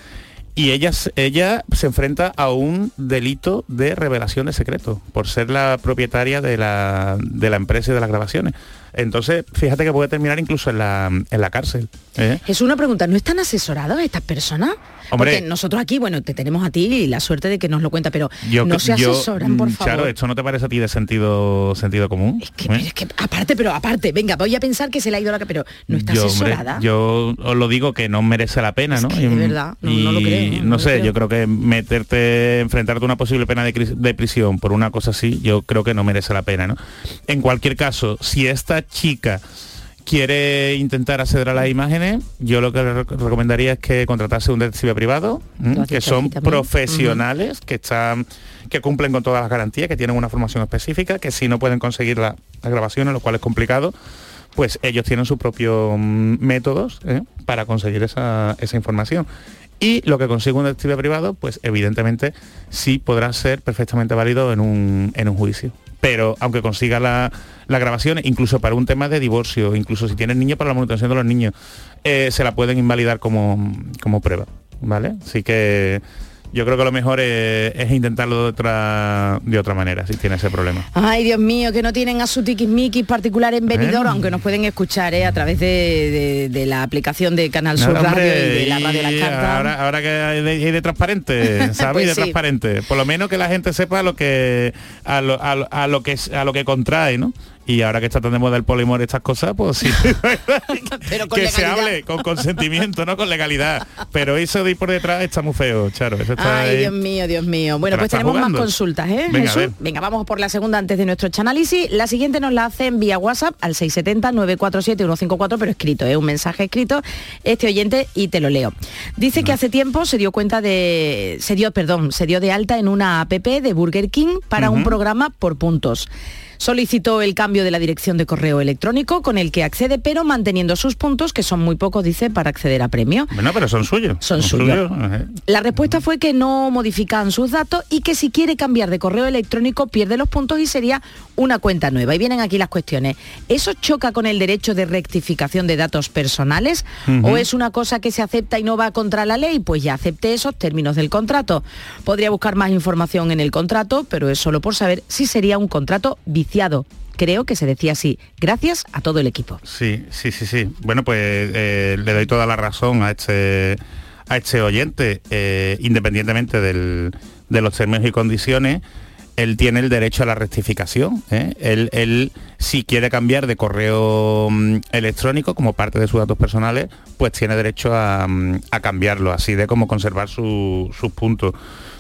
y ella, ella se enfrenta a un delito de revelación de secreto por ser la propietaria de la, de la empresa y de las grabaciones. Entonces, fíjate que puede terminar incluso en la, en la cárcel. ¿eh? Es una pregunta, ¿no están asesorados estas personas? Hombre. Porque nosotros aquí, bueno, te tenemos a ti y la suerte de que nos lo cuenta, pero Yo- no se yo, asesoran, por mm, favor. Claro, ¿esto no te parece a ti de sentido, sentido común? ¿Eh? Es que aparte, pero aparte, venga, voy a pensar que se le ha ido la... Pero no está yo, hombre, asesorada. yo os lo digo que no merece la pena, ¿no? que de verdad, no- y, no lo creo, no sé, creo. yo creo que meterte, enfrentarte a una posible pena de, de prisión por una cosa así, yo creo que no merece la pena, ¿no? En cualquier caso, si esta chica quiere intentar acceder a las imágenes, yo lo que le rec- recomendaría es que contratase un detective privado, que son profesionales, que están que cumplen con todas las garantías, que tienen una formación específica, que si no pueden conseguir la- las grabaciones, lo cual es complicado, pues ellos tienen sus propios mm, métodos ¿eh? para conseguir esa, esa información. Y lo que consigue un detective privado, pues evidentemente sí podrá ser perfectamente válido en un, en un juicio. Pero aunque consiga la, la grabación, incluso para un tema de divorcio, incluso si tienen niños para la manutención de los niños, eh, se la pueden invalidar como, como prueba. ¿Vale? Así que yo creo que lo mejor es, es intentarlo de otra, de otra manera, si tiene ese problema. Ay, Dios mío, que no tienen a su tiquismiquis particular en Benidorm, Eh. aunque nos pueden escuchar ¿eh? a través de, de- de la aplicación de Canal Sur Radio hombre, y de la Radio La Carta. Ahora, ahora que hay de, hay de transparente, ¿sabes? Pues Y de sí. transparente. Por lo menos que la gente sepa lo que a lo, a lo- a lo que a lo que contrae, ¿no? Y ahora que está tan de moda el polimor y estas cosas, pues sí. Pero con que se hable con consentimiento, no con legalidad. Pero eso de ir por detrás está muy feo, Charo. Eso está Ay, ahí. Dios mío, Dios mío. Bueno, pues tenemos jugando. más consultas, ¿eh, Venga, Jesús? Venga, vamos por la segunda antes de nuestro análisis. La siguiente nos la hacen vía WhatsApp al 670-947-154, pero escrito, ¿eh? un mensaje escrito, este oyente, y te lo leo. Dice que hace tiempo se dio cuenta de, se dio, perdón, se dio de alta en una app de Burger King para un programa por puntos. Solicitó el cambio de la dirección de correo electrónico con el que accede, pero manteniendo sus puntos, que son muy pocos, dice, para acceder a premio. Bueno, pero son suyos. Son suyos. Ajá. La respuesta fue que no modificaban sus datos y que si quiere cambiar de correo electrónico pierde los puntos y sería una cuenta nueva. Y vienen aquí las cuestiones. ¿Eso choca con el derecho de rectificación de datos personales o es una cosa que se acepta y no va contra la ley? Pues ya acepte esos términos del contrato. Podría buscar más información en el contrato, pero es solo por saber si sería un contrato Creo que se decía así. Gracias a todo el equipo. Sí, sí, sí, sí. Bueno, pues eh, le doy toda la razón a este a este oyente, eh, independientemente de los términos y condiciones, él tiene el derecho a la rectificación. ¿eh? Él, él, si quiere cambiar de correo mm, electrónico como parte de sus datos personales, pues tiene derecho a, mm, cambiarlo, así de como conservar su- sus puntos.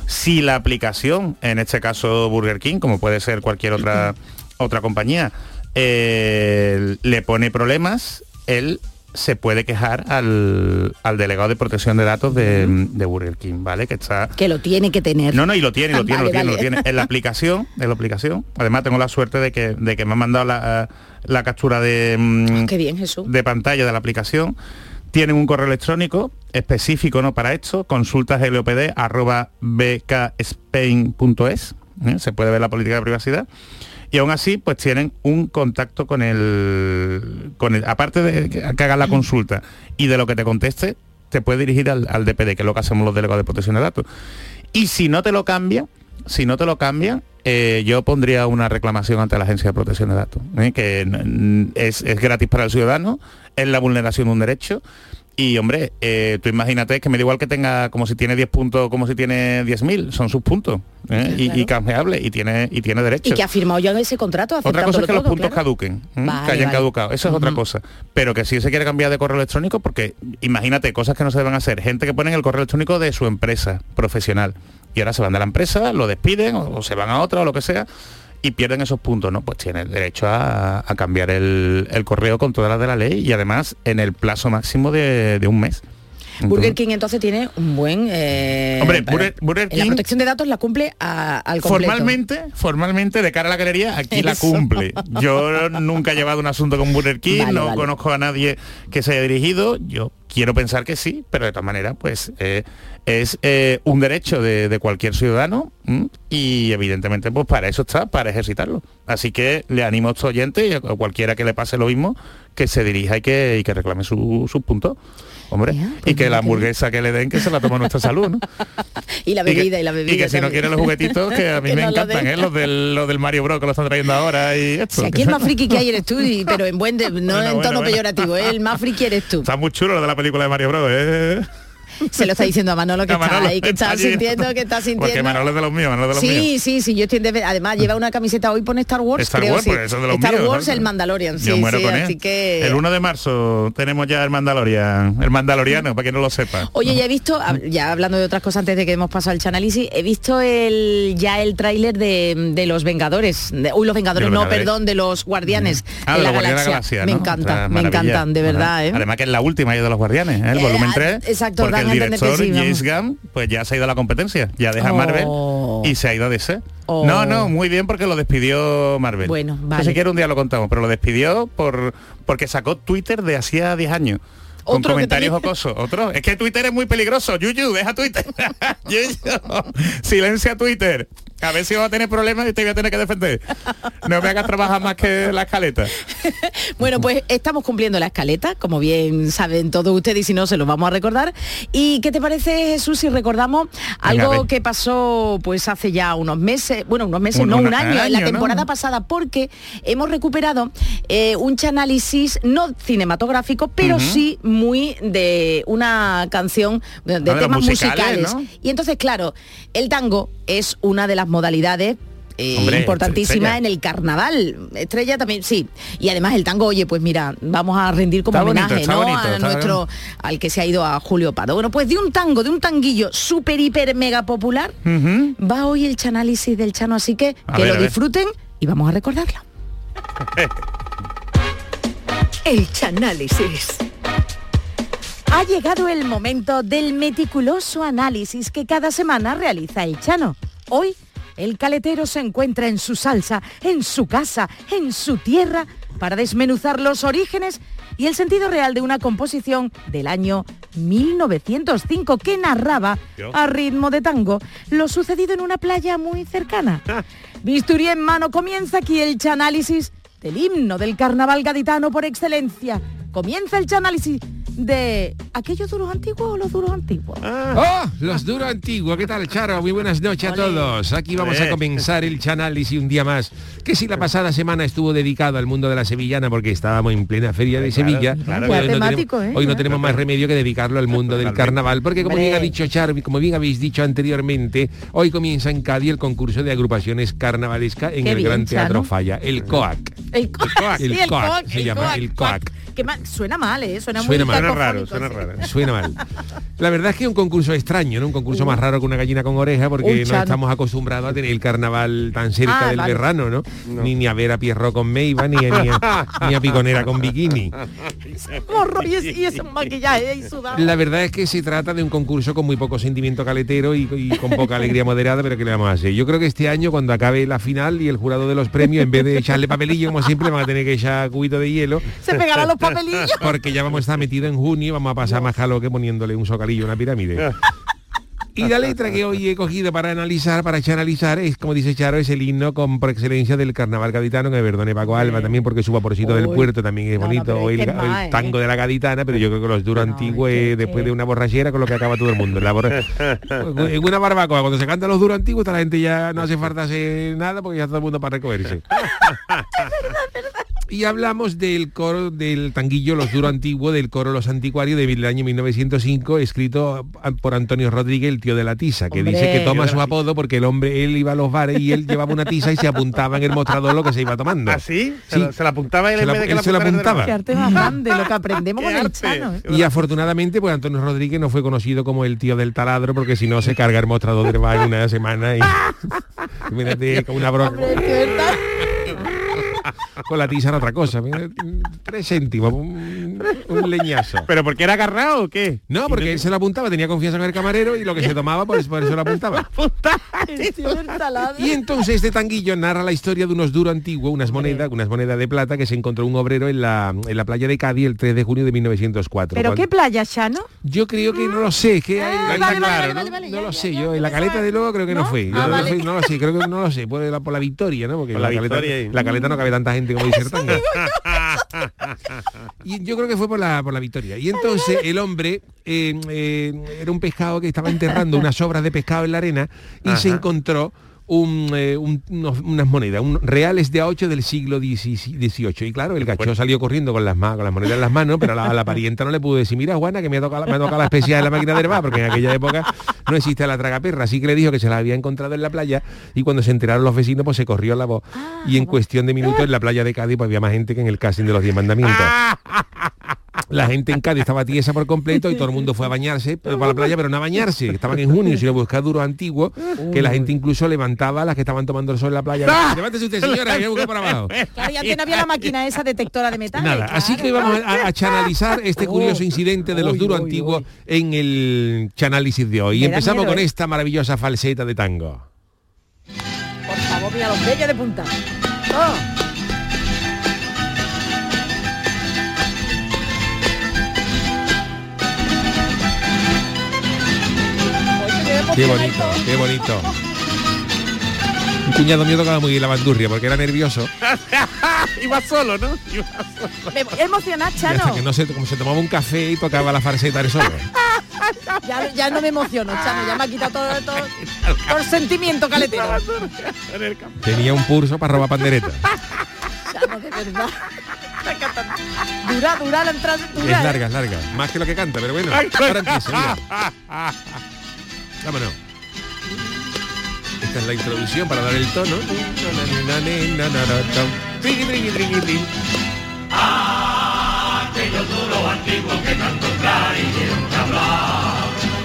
Si la aplicación, en este caso Burger King, como puede ser cualquier otra, otra compañía, eh, le pone problemas, él se puede quejar al, al delegado de protección de datos de, de Burger King, ¿vale? Que está Que lo tiene que tener. no, no, y lo tiene, lo tiene, Vale, lo tiene, lo tiene. En la aplicación, en la aplicación. Además tengo la suerte de que, de que me han mandado la, la captura de, Qué bien, Jesús. de pantalla de la aplicación. Tienen un correo electrónico específico ¿no? para esto, consultas bkspain.es. ¿eh? Se puede ver la política de privacidad. Y aún así, pues tienen un contacto con el, con el aparte de que que haga la consulta y de lo que te conteste, te puede dirigir al, al DPD, que es lo que hacemos los delegados de protección de datos. Y si no te lo cambian, si no te lo cambian, eh, yo pondría una reclamación ante la Agencia de Protección de Datos, ¿eh? que mm, es, es gratis para el ciudadano, es la vulneración de un derecho Y hombre, eh, tú imagínate que me da igual que tenga como si tiene 10 puntos, como si tiene 10.000, son sus puntos. Y- y, canjeable y tiene y tiene derecho. Y que ha firmado ya ese contrato Otra cosa es que los puntos claro. caduquen. Vale, que hayan vale. caducado. Eso es otra cosa. Pero que si se quiere cambiar de correo electrónico, porque imagínate, cosas que no se deben hacer. Gente que pone el correo electrónico de su empresa profesional. Y ahora se van de la empresa, lo despiden o, se van a otra o lo que sea. Y pierden esos puntos, ¿no? Pues tienen derecho a, cambiar el, correo con todas las de la ley y además en el plazo máximo de un mes. Burger King entonces tiene un buen... eh, Hombre, Burger- Burger en La King- protección de datos la cumple a- al completo. Formalmente, formalmente, de cara a la galería, aquí la cumple. Yo nunca he llevado un asunto con Burger King, Vale, no vale. conozco a nadie que se haya dirigido. Yo quiero pensar que sí, pero de todas maneras, pues eh, es eh, un derecho de, de cualquier ciudadano ¿m? y evidentemente, pues para eso está, para ejercitarlo. Así que le animo a estos oyentes y a cualquiera que le pase lo mismo, que se dirija y que, y que reclame su- sus puntos. Hombre, y que la hamburguesa que le den, que se la toma nuestra salud, ¿no? Y la Y que- bebida, y, la bebida. Y que si no también. quiere los juguetitos, que a mí Que me no encantan. ¿eh? Los del, los del Mario Bros que lo están trayendo ahora y esto. Si aquí el más friki que hay eres tú, y- pero en buen, de- no Bueno, en tono bueno. peyorativo, ¿eh? el más friki eres tú. Está muy chulo lo de la película de Mario Bros, ¿eh? Se lo está diciendo a Manolo que A está Manolo, ahí, que está, sintiendo, que está sintiendo. Porque Manolo es de los míos, Manolo es de los Sí, míos. sí, sí, yo estoy Además lleva una camiseta hoy pone Star Wars, Star creo, Wars, sí. pues eso es de los Star míos, Wars, ¿no? el Mandalorian, sí, Yo muero sí, con él. así que... El 1 de marzo tenemos ya el Mandalorian, el Mandaloriano, para quien no lo sepa. Oye, ya he visto, ya hablando de otras cosas antes de que hemos pasado al chanálisis, he visto el ya el tráiler de, de los Vengadores, de- uy, los Vengadores, no, Vengadores. perdón, de los Guardianes Ah, de de la Galaxia. Me encanta, me encantan, de verdad. ¿eh? Además que es la última de los Guardianes, ¿eh? el Eh, volumen ah, 3. exacto, porque dan el director sí, James. Gunn pues ya se ha ido a la competencia, ya deja Oh. Marvel y se ha ido a DC. Oh. No, no, muy bien porque lo despidió Marvel. Bueno, Que vale. Si quiere un día lo contamos, pero lo despidió por porque sacó Twitter de hacía 10 años. Con Otro comentarios también- jocosos. Otro. Es que Twitter es muy peligroso. Yuyu, deja Twitter. Yuyu, silencia Twitter. A ver si vas a tener problemas y te voy a tener que defender. No me hagas trabajar más que la escaleta. Bueno, pues estamos cumpliendo la escaleta, como bien saben todos ustedes y si no se los vamos a recordar. ¿Y qué te parece, Jesús, si recordamos algo que pasó pues hace ya unos meses, bueno, unos meses, Un- no, un año, en la temporada pasada, porque hemos recuperado eh, un análisis no cinematográfico, pero sí muy de una canción de, de Ah, temas musicales, musicales. ¿no? Y entonces, claro, el tango es una de las modalidades eh, Hombre, importantísima estrella. en el carnaval. Estrella también, sí. Y además el tango, oye, pues mira, vamos a rendir como Está homenaje, ¿no? bonito, a nuestro, al que se ha ido a Julio Pardo. Bueno, pues de un tango, de un tanguillo súper, hiper, mega popular, va hoy el chanálisis del Chano, así que A que ver, lo disfruten y vamos a recordarlo. El Chanálisis. Ha llegado el momento del meticuloso análisis que cada semana realiza el Chano. Hoy, el caletero se encuentra en su salsa, en su casa, en su tierra, para desmenuzar los orígenes y el sentido real de una composición del año 1905 que narraba a ritmo de tango lo sucedido en una playa muy cercana. Bisturí en mano comienza aquí el chanálisis del himno del carnaval gaditano por excelencia. Comienza el chanálisis de aquellos duros antiguos o los duros antiguos. ¡Oh! Los duros antiguos. ¿Qué tal, Charo? Muy buenas noches a todos. Aquí vamos a Ole. comenzar el chanálisis un día más. Que si la pasada semana estuvo dedicado al mundo de la sevillana porque estábamos en plena feria de Claro, Sevilla, claro. Ya hoy, no temático, tenemos, ¿eh? hoy no tenemos más remedio que dedicarlo al mundo del carnaval. Porque como bien ha dicho Charo, y como bien habéis dicho anteriormente, hoy comienza en Cádiz el concurso de agrupaciones carnavalesca en Qué el bien, Gran Teatro. Falla, el COAC. El coac, El sí, el coac, coac, se el llama, coac, el coac. coac. Suena mal, ¿eh? Suena, Suena muy mal. Suena raro, suena raro. Suena mal. La verdad es que es un concurso extraño, ¿no? Un concurso más raro que una gallina con oreja porque no estamos acostumbrados a tener el carnaval tan cerca Ah, del vale. verano, ¿no? Ni, ni a ver a Pierro con Meiva, ni, a- ni a, ni a Piconera con bikini. Morro y, ese- y ese maquillaje y sudado. La verdad es que se trata de un concurso con muy poco sentimiento caletero y, y con poca alegría moderada, pero ¿qué le vamos a hacer? Yo creo que este año, cuando acabe la final y el jurado de los premios, en vez de echarle papelillo, como siempre, van a tener que echar cubito de hielo, Se pegarán los papelillos. porque ya vamos a estar metidos en junio y vamos a pasar más calor que poniéndole un socalillo a una pirámide. Y la letra que hoy he cogido para analizar, para analizar, es, como dice Charo, es el himno con por excelencia del carnaval gaditano, que me perdone Paco Alba también, porque su vaporcito del puerto también es No, no, bonito, pero o es el, que es o el más, ¿eh? tango de la gaditana, pero yo creo que los duros antiguos es después de una borrachera con lo que acaba todo el mundo. La borra- en una barbacoa, cuando se cantan los duros antiguos, esta la gente ya no hace falta hacer nada porque ya todo el mundo para recogerse. y hablamos del coro del tanguillo Los Duro Antiguo, del coro Los Anticuarios del año 1905, escrito por Antonio Rodríguez, el tío de la tiza, que Hombre. dice que toma su apodo porque el hombre, él iba a los bares y él llevaba una tiza y se apuntaba en el mostrador lo que se iba tomando. ¿Ah, sí? Se, la, se la apuntaba él Se la- que él la se la apuntaba. Qué arte más grande, lo que aprendemos con el. Chano. ¿eh? Y afortunadamente, pues Antonio Rodríguez no fue conocido como el tío del taladro, porque si no se carga el mostrador del bar una semana y con una broma. Hombre, es que verdad. Con la tiza era otra cosa. Tres céntimos, un, un leñazo. ¿Pero porque era agarrado o qué? No, porque él se lo apuntaba, tenía confianza con el camarero y lo que se tomaba, pues por eso lo apuntaba. Y entonces este tanguillo narra la historia de unos duros antiguos, unas monedas, unas monedas de plata que se encontró un obrero en la, en la playa de Cádiz el 3 de junio de 1904. ¿Pero Cuando- qué playa, Chano? Yo creo que no lo sé, que hay, Ah, ahí vale, claro, vale, ¿no? vale, No lo ya, sé, ya, yo en la caleta de luego creo que no, ¿No? fui. Yo Ah, no, vale. fui, no lo sé, creo que no lo sé, por la, por la victoria, ¿no? Porque Por caleta, la caleta no cabe tanta gente como dice el tango. Y yo creo que fue por la, por la victoria. Y entonces el hombre eh, eh, era un pescado que estaba enterrando unas obras de pescado en la arena y se encontró un, eh, un- unos- unas monedas, un- reales de A8 del siglo XVIII. Y claro, el gacho salió corriendo con las, con las monedas en las manos, pero a la, a la parienta no le pudo decir, mira Juana, que me ha tocado, la- me ha tocado la especial de la máquina de bar, porque en aquella época no existe la tragaperra. Así que le dijo que se la había encontrado en la playa y cuando se enteraron los vecinos, pues se corrió la voz. y en cuestión de minutos en la playa de Cádiz pues había más gente que en el casting de los Diez Mandamientos. La gente en Cádiz estaba tiesa por completo y todo el mundo fue a bañarse pero para la playa, pero no a bañarse. Estaban en junio, si lo buscaba duros antiguos, que la gente incluso levantaba a las que estaban tomando el sol en la playa. Levántese usted, señora, que voy a buscar para abajo. Claro, y antes no había la máquina esa detectora de metales. Nada, así que vamos a, a chanalizar este curioso incidente de los duros antiguos en el chanálisis de hoy. Y empezamos miedo, con ¿eh? esta maravillosa falseta de tango. Por favor, mira los bellos de punta. Oh. Qué bonito, qué bonito. Un cuñado mío tocaba muy bien la bandurria porque era nervioso. Iba solo, ¿no? Iba solo. Me voy a emocionar, Y hasta Chano. que no se, como se tomaba un café y tocaba la falseta de solo. Ya, ya no me emociono, Chano. Ya me ha quitado todo, todo, todo el sentimiento caletero. Tenía un pulso para robar pandereta. Chano, de verdad. Dura, dura la entrada. Dura, Es ¿eh? larga, es larga. Más que lo que canta, pero bueno. Ahora mira. Vámonos. Esta es la introducción para dar el tono. Triqui. Aquellos duros antiguos que tanto trajeron que hablar,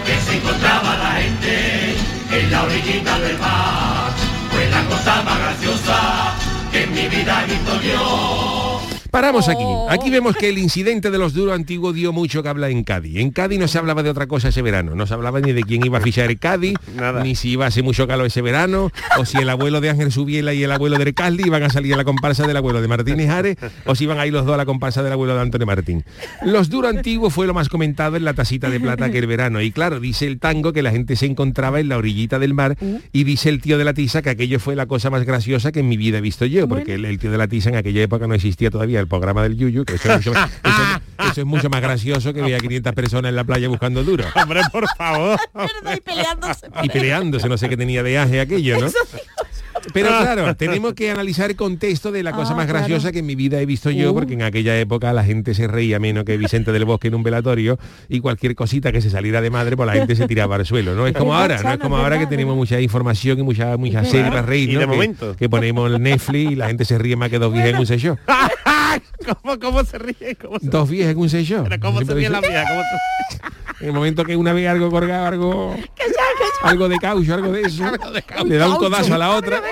que se encontraba la gente en la orillita del mar. Fue la cosa más graciosa que en mi vida he visto. Paramos aquí. Aquí vemos que el incidente de los duros antiguos dio mucho que hablar en Cádiz. En Cádiz no se hablaba de otra cosa ese verano. No se hablaba ni de quién iba a fichar el Cádiz, ni si iba a hacer mucho calor ese verano, o si el abuelo de Ángel Subiela y el abuelo de Recaldi iban a salir a la comparsa del abuelo de Martínez Ares, o si iban a ir los dos a la comparsa del abuelo de Antonio Martín. Los duros antiguos fue lo más comentado en la tacita de plata aquel verano. Y claro, dice el tango que la gente se encontraba en la orillita del mar y dice el tío de la tiza que aquello fue la cosa más graciosa que en mi vida he visto yo, porque el, el tío de la tiza en aquella época no existía todavía el programa del Yuyu, que eso es mucho, más- eso- eso es mucho más gracioso que ver a 500 personas en la playa buscando duro. Hombre, por favor. Y peleándose. Y peleándose, no sé qué tenía de aje aquello, ¿no? Pero claro, tenemos que analizar el contexto de la cosa Ah, más claro. graciosa que en mi vida he visto yo, Uh. porque en aquella época la gente se reía menos que Vicente del Bosque en un velatorio y cualquier cosita que se saliera de madre, pues la gente se tiraba al suelo. No es como ahora, no es como ahora que tenemos mucha información y mucha, mucha serie para reír, Y ¿no? de Que- momento. Que, ponemos el Netflix y la gente se ríe más que dos viejas en un sello. ¿Cómo, ¿Cómo se ríe? ¿Cómo se, Dos viejas en un sello. pero ¿cómo se ríe la mía? ¿Cómo se- En el momento que una ve algo colgado, algo, algo de caucho, algo de eso, le da un codazo a la otra.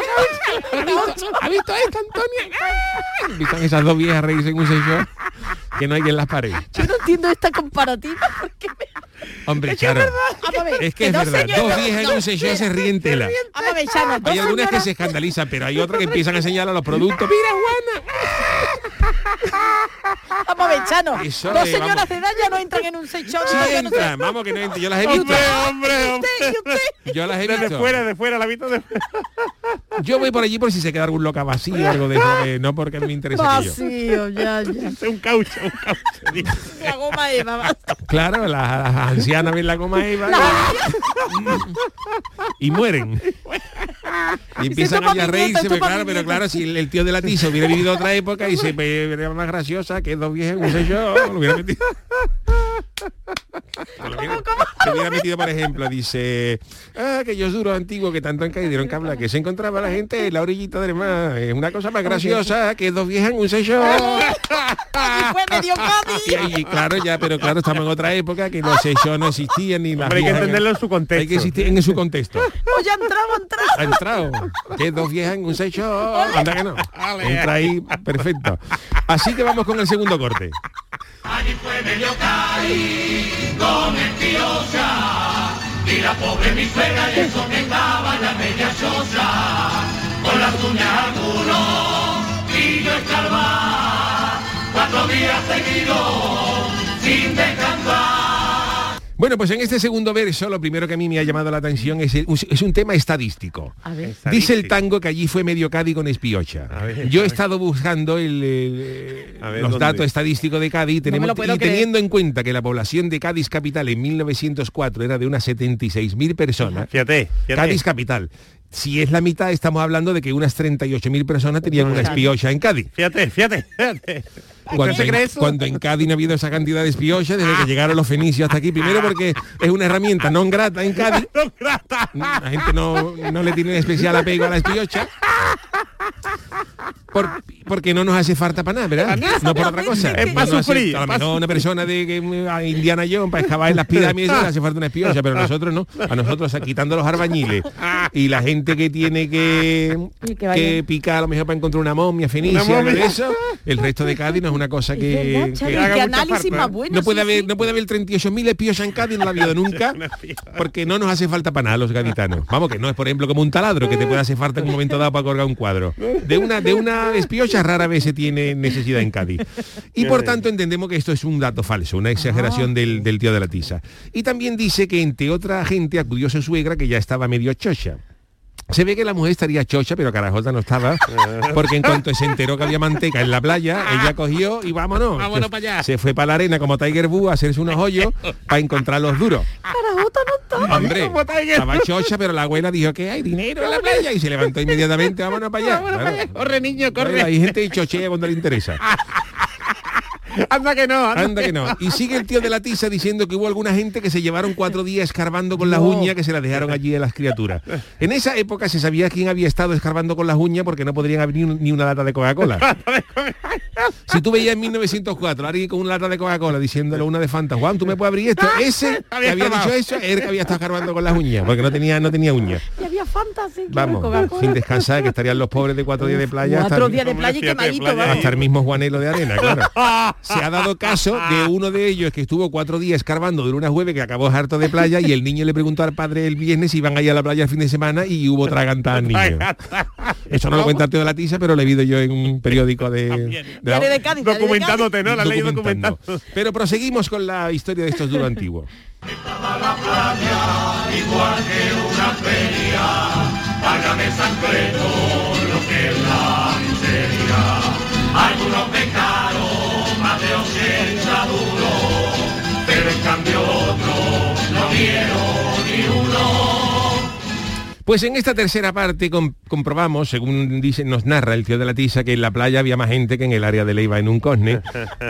¿Ha visto, ¿Ha visto esto, Antonio? Visto esas dos viejas reírse en un sello que no hay quien las pare. Yo no entiendo esta comparativa porque me... Hombre, Charo, a ver, es que es verdad, dos viejas en un sello se ríen tela. A Hay algunas que se escandalizan, pero hay otras que empiezan a señalar los productos. ¡Mira, Vamos a ver, Chano. Eso dos señoras vamos. de edad ya no entran en un shop. Sí no entran, vamos que no entran. Yo las he visto. Hombre, hombre, hombre. Yo las he visto. fuera, de fuera, la he visto de fuera. Yo voy por allí por si se queda algún loca vacío o algo de eso, que no porque no me interesa aquello. Vacío, ya, ya. Un caucho, un caucho. La goma Eva. Claro, las, las ancianas ven la goma Eva y, y mueren. Y empiezan a reírse, pero claro, pero claro, si el, tío de la tiza hubiera vivido otra época y se ve era más graciosa que dos viejas, no sé yo, lo hubiera metido. Se hubiera metido, por ejemplo, dice, ah, aquellos duros antiguos que tanto han caído dieron que hablar, que se encontraba la gente en la orillita del mar. Es una cosa más graciosa que dos viejas en un sello. Y, ahí, claro, ya, pero claro, estamos en otra época que los sellos no existían ni Hombre, hay que entenderlo en su contexto. Hay que existir en su contexto. Oye, ha entrado, entrado. Ha entrado. Que dos viejas en un sello. Anda que no. Entra ahí, perfecto. Así que vamos con el segundo corte. Con espiosa y la pobre mi suegra y eso que estaba ya media chocha con las uñas algunos y yo escarbar cuatro días seguidos. Bueno, pues en este segundo verso lo primero que a mí me ha llamado la atención es, el- es un tema estadístico. A ver. Dice el tango que allí fue medio Cádiz con espiocha. ver, Yo a he ver. estado buscando el, ver, los datos estadísticos de Cádiz tenemos, y creer. teniendo en cuenta que la población de Cádiz capital en 1904 era de unas 76.000 personas. Fíjate, fíjate. Cádiz capital. Si es la mitad, estamos hablando de que unas 38.000 personas tenían una espiocha en Cádiz. Fíjate, fíjate, fíjate. Cuando se en, cree eso? cuando en Cádiz no ha habido esa cantidad de espiochas desde que llegaron los fenicios hasta aquí. Primero porque es una herramienta non grata en Cádiz. No grata. La gente no, no le tiene especial apego a la espiocha. Por- porque no nos hace falta para nada, ¿verdad? No por otra cosa. Es No pa' nos hace- sufrir, A lo mejor una persona de que, a Indiana Jones para excavar en las pirámides le hace falta una espiocha, pero a nosotros no. A nosotros, quitando los arbañiles y la gente que tiene que, que picar a lo mejor para encontrar una momia fenicia, Una momia. eso, el resto de Cádiz no es una cosa que, no puede sí, haber sí. no puede haber 38.000 espías en Cádiz no la ha habido nunca porque no nos hace falta para nada los gaditanos vamos que no es por ejemplo como un taladro que te puede hacer falta en un momento dado para colgar un cuadro de una de una espiocha rara vez se tiene necesidad en Cádiz. Y por tanto entendemos que esto es un dato falso una exageración del, del tío de la tiza. Y también dice que entre otra gente acudió su suegra que ya estaba medio chocha se ve que la mujer estaría chocha, pero Carajota no estaba, porque en cuanto se enteró que había manteca en la playa, ella cogió y vámonos. Vámonos se, para allá. se fue para la arena como Tiger Woods a hacerse unos hoyos para encontrar los duros. Carajota no está. Hombre, Como Tiger estaba chocha, pero la abuela dijo que hay dinero en la playa y se levantó inmediatamente, vámonos para allá. Vámonos para allá. Corre, niño, corre. Bueno, Hay gente que chochea cuando le interesa. Anda que no, anda. Anda que no. Y sigue el tío de la tiza diciendo que hubo alguna gente que se llevaron cuatro días escarbando con las uñas que se las dejaron allí a las criaturas. En esa época se sabía quién había estado escarbando con las uñas porque no podrían abrir ni una lata de Coca-Cola. Si tú veías en 1904 a alguien con una lata de Coca-Cola diciéndole a una de Fanta, Juan, ¿tú me puedes abrir esto? Ese que Había dicho eso, era el que había estado escarbando con las uñas, porque no tenía, no tenía uñas. Y había fantasía. Vamos, sin descansar, que estarían los pobres de cuatro días de playa. hasta Cuatro el- días de playa y quemadito, playa. hasta el mismo Juanelo de arena, claro. Se ha dado caso de uno de ellos que estuvo cuatro días escarbando de una jueves que acabó harto de playa y el niño le preguntó al padre el viernes si iban a ir a la playa el fin de semana y hubo tragantada al niño. Eso no lo cuenta el tío de la tiza, pero lo he visto yo en un periódico de... de la- Diario de Cádiz, Documentándote, ¿no? La ley documentando. Pero proseguimos con la historia de estos duros antiguos. igual que una feria, págame Sancreto lo que es la miseria. Algunos pecaron más de 80 duros, pero en cambio otros no vieron. Pues en esta tercera parte com- comprobamos, según dice, nos narra el tío de la tiza, que en la playa había más gente que en el área de Leiva en un cosne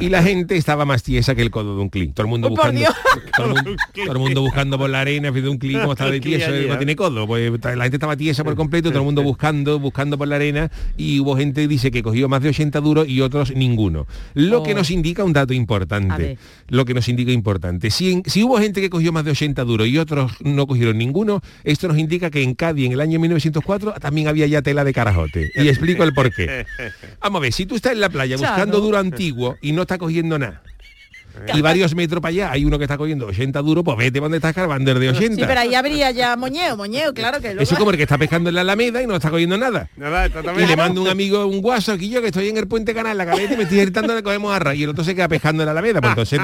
y la gente estaba más tiesa que el codo de un clic. Todo el mundo por buscando, todo el mundo, todo el mundo buscando por la arena, de un clic como está de tieso, allí, no ¿eh? tiene codo. Pues la gente estaba tiesa por completo, todo el mundo buscando, buscando por la arena y hubo gente que dice que cogió más de 80 duros y otros ninguno. Lo que Oh. nos indica un dato importante. Lo que nos indica importante. Si, en- si hubo gente que cogió más de 80 duros y otros no cogieron ninguno, esto nos indica que en Cádiz en el año 1904 también había ya tela de carajote. Y explico el porqué. Vamos a ver, si tú estás en la playa Claro. buscando duro antiguo y no está cogiendo nada, y varios metros para allá hay uno que está cogiendo 80 duros, pues vete donde está escarbando el de 80. Sí, pero ahí habría ya moñeo, moñeo, claro que luego... Eso es como el que está pescando en la Alameda y no está cogiendo nada. Nada, Y le mando un amigo un guaso aquí yo que estoy en el puente canal, la caleta y me estoy gritando le cogemos arra y el otro se queda pescando en la alameda, pues entonces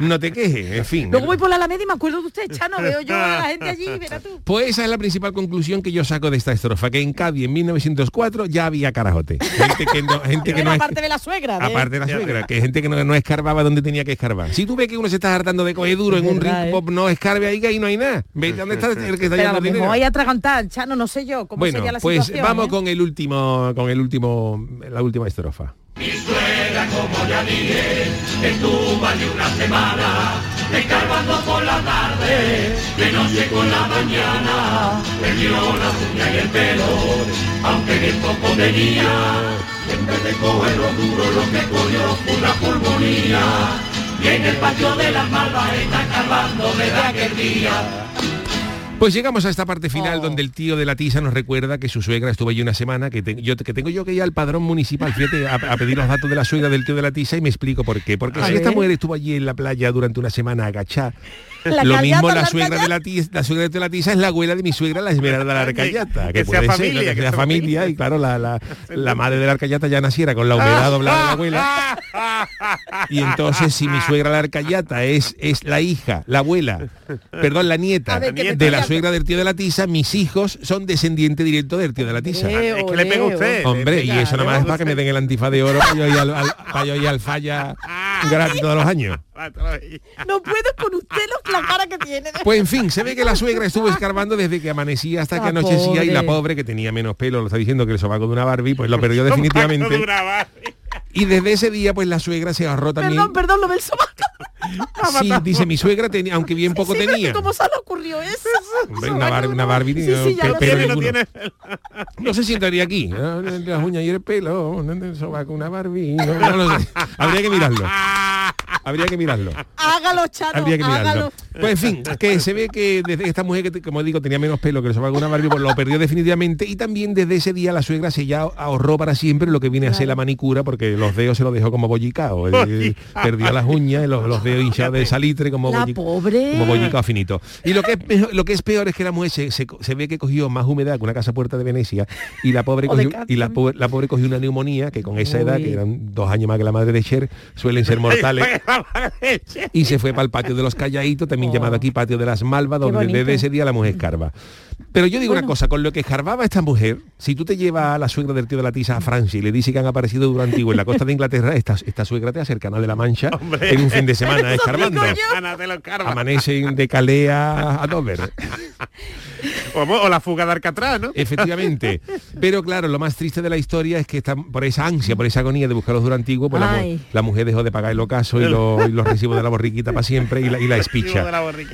no, no te quejes, en fin. Luego voy por la Alameda y me acuerdo de usted, Chano, veo yo a la gente allí, verá tú. Pues esa es la principal conclusión que yo saco de esta estrofa, que en Cádiz en 1904 ya había carajote. Gente que no, gente que no es- aparte de la suegra. de- aparte de la suegra, que gente que no, no escarbaba donde tenía que escarbar. Escarba. Si tú ves que uno se está hartando de coger duro en un verdad, ring ¿eh? pop, no escarbe ahí que ahí no hay nada. Vete dónde está el que está Pero lo dinero. mejor hay a atragantar, Chano, no sé yo, cómo Bueno, sería la pues situación. vamos eh? con el último, con el último, la última estrofa. Suegra como ya dije, estuvo allí una semana, escarbando por la tarde, de noche con la mañana, perdió la uña y el pelo, aunque bien poco tenía, en vez de coger lo duro lo que cogió fue una pulmonía, y en el patio de las malvas está escarbando desde aquel día. Pues llegamos a esta parte Oh. final donde el tío de la tiza nos recuerda que su suegra estuvo allí una semana, que, te- yo, que tengo yo que ir al padrón municipal, fíjate, a, a pedir los datos de la suegra del tío de la tiza y me explico por qué. Porque A si esta mujer estuvo allí en la playa durante una semana agachada, La lo mismo la suegra de la tiza, la suegra de la tiza es la abuela de mi suegra, la esmeralda de la arcayata, que, Que sea puede ser, familia, que que sea sea familia, y claro, la, la, la madre de la arcayata ya naciera con la humedad doblada de la abuela. Y entonces si mi suegra la arcayata es, es la hija, la abuela, perdón, la nieta ver, que de la suegra del tío de la tiza, mis hijos son descendientes directos del tío de la tiza. Eh, Es que le pega usted. Hombre, y eso nada más es para que me den el antifaz de oro para yo ir al, al- para yo ir al falla gratis todos los años. No puedo con usted los- la cara que tiene. Pues en fin, se ve que la suegra estuvo escarbando desde que amanecía hasta que anochecía y la pobre. que tenía menos pelo, lo está diciendo que el sobaco de una Barbie, pues lo perdió definitivamente. Y desde ese día pues la suegra se ahorró también. Perdón, perdón, lo del sobaco. Sí, dice mi suegra tenía, aunque bien poco Sí, tenía. ¿Cómo se le ocurrió eso? Una, Barbie, una Barbie Sí, no, sí, ninguno. No se sientaría aquí. ¿no? Las uñas y el pelo, sobaco, una Barbie. Sé. Habría que mirarlo. Habría que mirarlo. Hágalo, Chano, Habría que mirarlo. hágalo. Pues en fin, que se ve que desde esta mujer que, como digo, tenía menos pelo que el sobaco de una Barbie, pues lo perdió definitivamente. Y también desde ese día la suegra se ya ahorró para siempre lo que viene a ser la manicura, porque los dedos se los dejó como bollicao. Perdió las uñas, los, los dedos hinchados de salitre como La bollic- pobre. como bollicao finito. Y lo que es peor, lo que es peor es que la mujer se, se- se ve que cogió más humedad que una casa puerta de Venecia y la pobre cogió, y la, pobre, la pobre cogió una neumonía que con esa edad, que eran dos años más que la madre de Cher, suelen ser mortales y se fue para el patio de los calladitos, también llamado aquí patio de las malvas, donde desde ese día la mujer escarba. Pero yo digo una cosa, con lo que escarbaba esta mujer, si tú te llevas a la suegra del tío de la tiza a Francia y le dices que han aparecido durante en la costa de Inglaterra, esta, esta suegra te hace el canal de la Mancha en un fin de semana escarbando. Amanecen de Calea a Dover. O, o la fuga de Alcatraz, ¿no? Efectivamente. Pero claro, lo más triste de la historia es que está por esa ansia, por esa agonía de buscar los duro antiguo, pues la, mu- Ay. la mujer dejó de pagar el ocaso y, lo- y los recibos de la borriquita para siempre y la, y la espicha.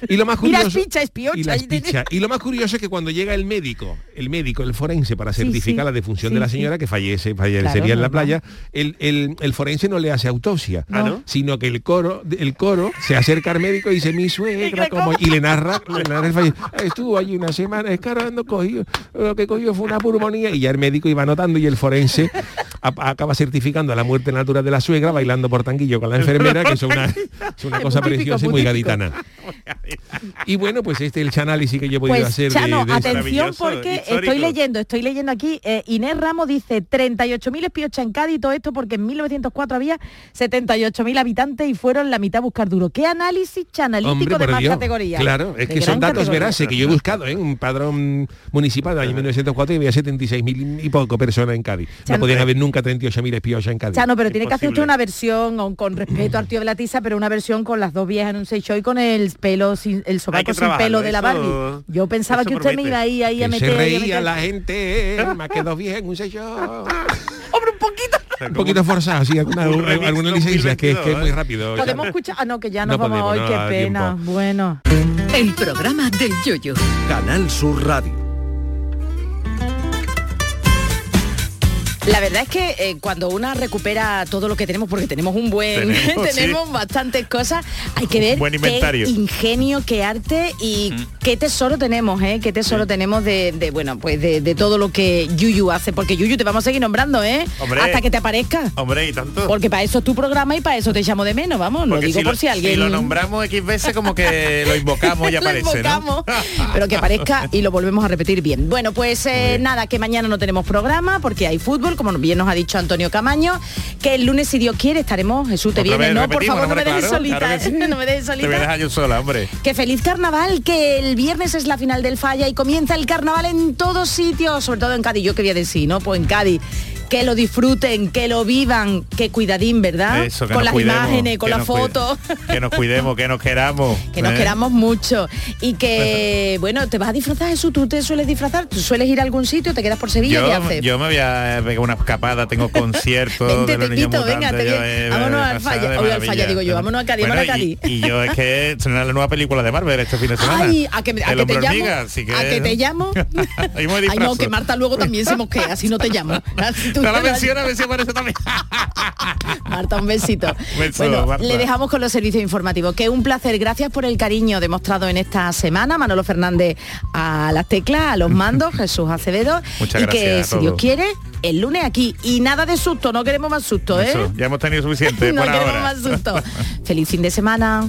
Y lo más Y la curioso espicha, espiocha. y la espicha. Y lo más curioso es que cuando llega el médico, el médico, el forense, para certificar sí. la defunción Sí, de la señora que fallece, fallecería Claro, en la playa, el, el- el forense no le hace autopsia, Ah, ¿no? sino que el coro, el coro se acerca al médico y dice mi suegra como y le narra, le narra el falle- estuvo allí una semana escarando, cogió, lo que cogió fue una pulmonía y ya el médico iba anotando y el forense acaba certificando la muerte natural de la suegra bailando por tanquillo con la enfermera, que es una, es una cosa típico, preciosa y muy gaditana. Y bueno, pues este es el análisis que yo he podido Pues hacer Chano, de, de atención porque histórico. estoy leyendo, estoy leyendo aquí, eh, Inés Ramos dice 38.000 espiochas en Cádiz, todo esto porque en 1904 había 78.000 habitantes y fueron la mitad a buscar duro. ¿Qué análisis chanalítico Hombre, de más Dios. categoría? Claro, es De que son datos veraces que yo he buscado, ¿eh? un padrón municipal del año 1904 y había 76.000 y poco personas en Cádiz. No podían haber nunca 38.000 espías en Cádiz. Chano, pero tiene que hacer usted una versión con respeto al tío de la tiza, pero una versión con las dos viejas en un seis show y con el pelo sin, el sobaco que sin pelo de la Barbie. Yo pensaba que usted me promete. iba ahí, ahí a Que meter. se reía meter- la gente, me quedó bien, un sello. Hombre, un poquito. Un poquito forzado, sí, alguna, alguna licencia que, que es muy 2022, rápido. Podemos escuchar. Ah, no, que ya nos No vamos podemos, hoy, no qué pena. tiempo. Bueno. El programa del yoyo. Canal Sur Radio. La verdad es que eh, cuando una recupera todo lo que tenemos, porque tenemos un buen, Tenemos, tenemos, sí. bastantes cosas, hay que ver buen qué inventario. ingenio, qué arte y qué tesoro tenemos, ¿eh? Qué tesoro tenemos de, de, bueno, pues de, de todo lo que Yuyu hace, porque Yuyu te vamos a seguir nombrando, ¿eh? Hombre. Hasta que te aparezca. Hombre, y tanto. Porque para eso es tu programa y para eso te llamo de menos, vamos, lo Porque digo si por lo, si alguien... lo nombramos X veces como que lo invocamos y Lo aparece, ¿no? invocamos, pero que aparezca y lo volvemos a repetir bien. Bueno, pues eh, nada, que mañana no tenemos programa porque hay fútbol, como bien nos ha dicho Antonio Camaño, que el lunes, si Dios quiere, estaremos. Jesús, te Otra viene, no, por favor, no me claro, solita, claro que sí. no me dejes solita. yo sola, hombre. Que feliz carnaval, que el viernes es la final del falla y comienza el carnaval en todos sitios, sobre todo en Cádiz. Yo que voy a decir, ¿no? Pues en Cádiz. Que lo disfruten, que lo vivan, que cuidadín, ¿verdad? Eso, que con las cuidemos, imágenes, con las fotos. Que nos cuidemos, que nos queramos. Que nos ¿eh? queramos mucho y que, bueno, ¿te vas a disfrazar Jesús? ¿Tú te sueles disfrazar? ¿Tú sueles ir a algún sitio? ¿Te quedas por Sevilla? ¿Qué Yo, haces? yo me voy a pegar una escapada, tengo conciertos Vente, de venga, te yo, eh, vámonos al falla, hoy al falla, digo yo, vámonos a Cádiz, Bueno, vámonos a Cádiz. Y, yo es que la nueva película de Marvel este fin de semana. Ay, a que, a El que te llamo, hormiga, así que... a que te llamo. Ay no, que Marta luego también se mosquea, si no te llamo. Así tú No la no la- menciona, a ver si aparece también. Marta, un besito. Beso, bueno, Marta. le dejamos con los servicios informativos. Que un placer. Gracias por el cariño demostrado en esta semana. Manolo Fernández a las teclas, a los mandos, Jesús Acevedo. Muchas y que, gracias si Dios quiere, el lunes aquí. Y nada de susto, no queremos más susto, ¿eh? Eso, ya hemos tenido suficiente no por queremos ahora. más susto. Feliz fin de semana.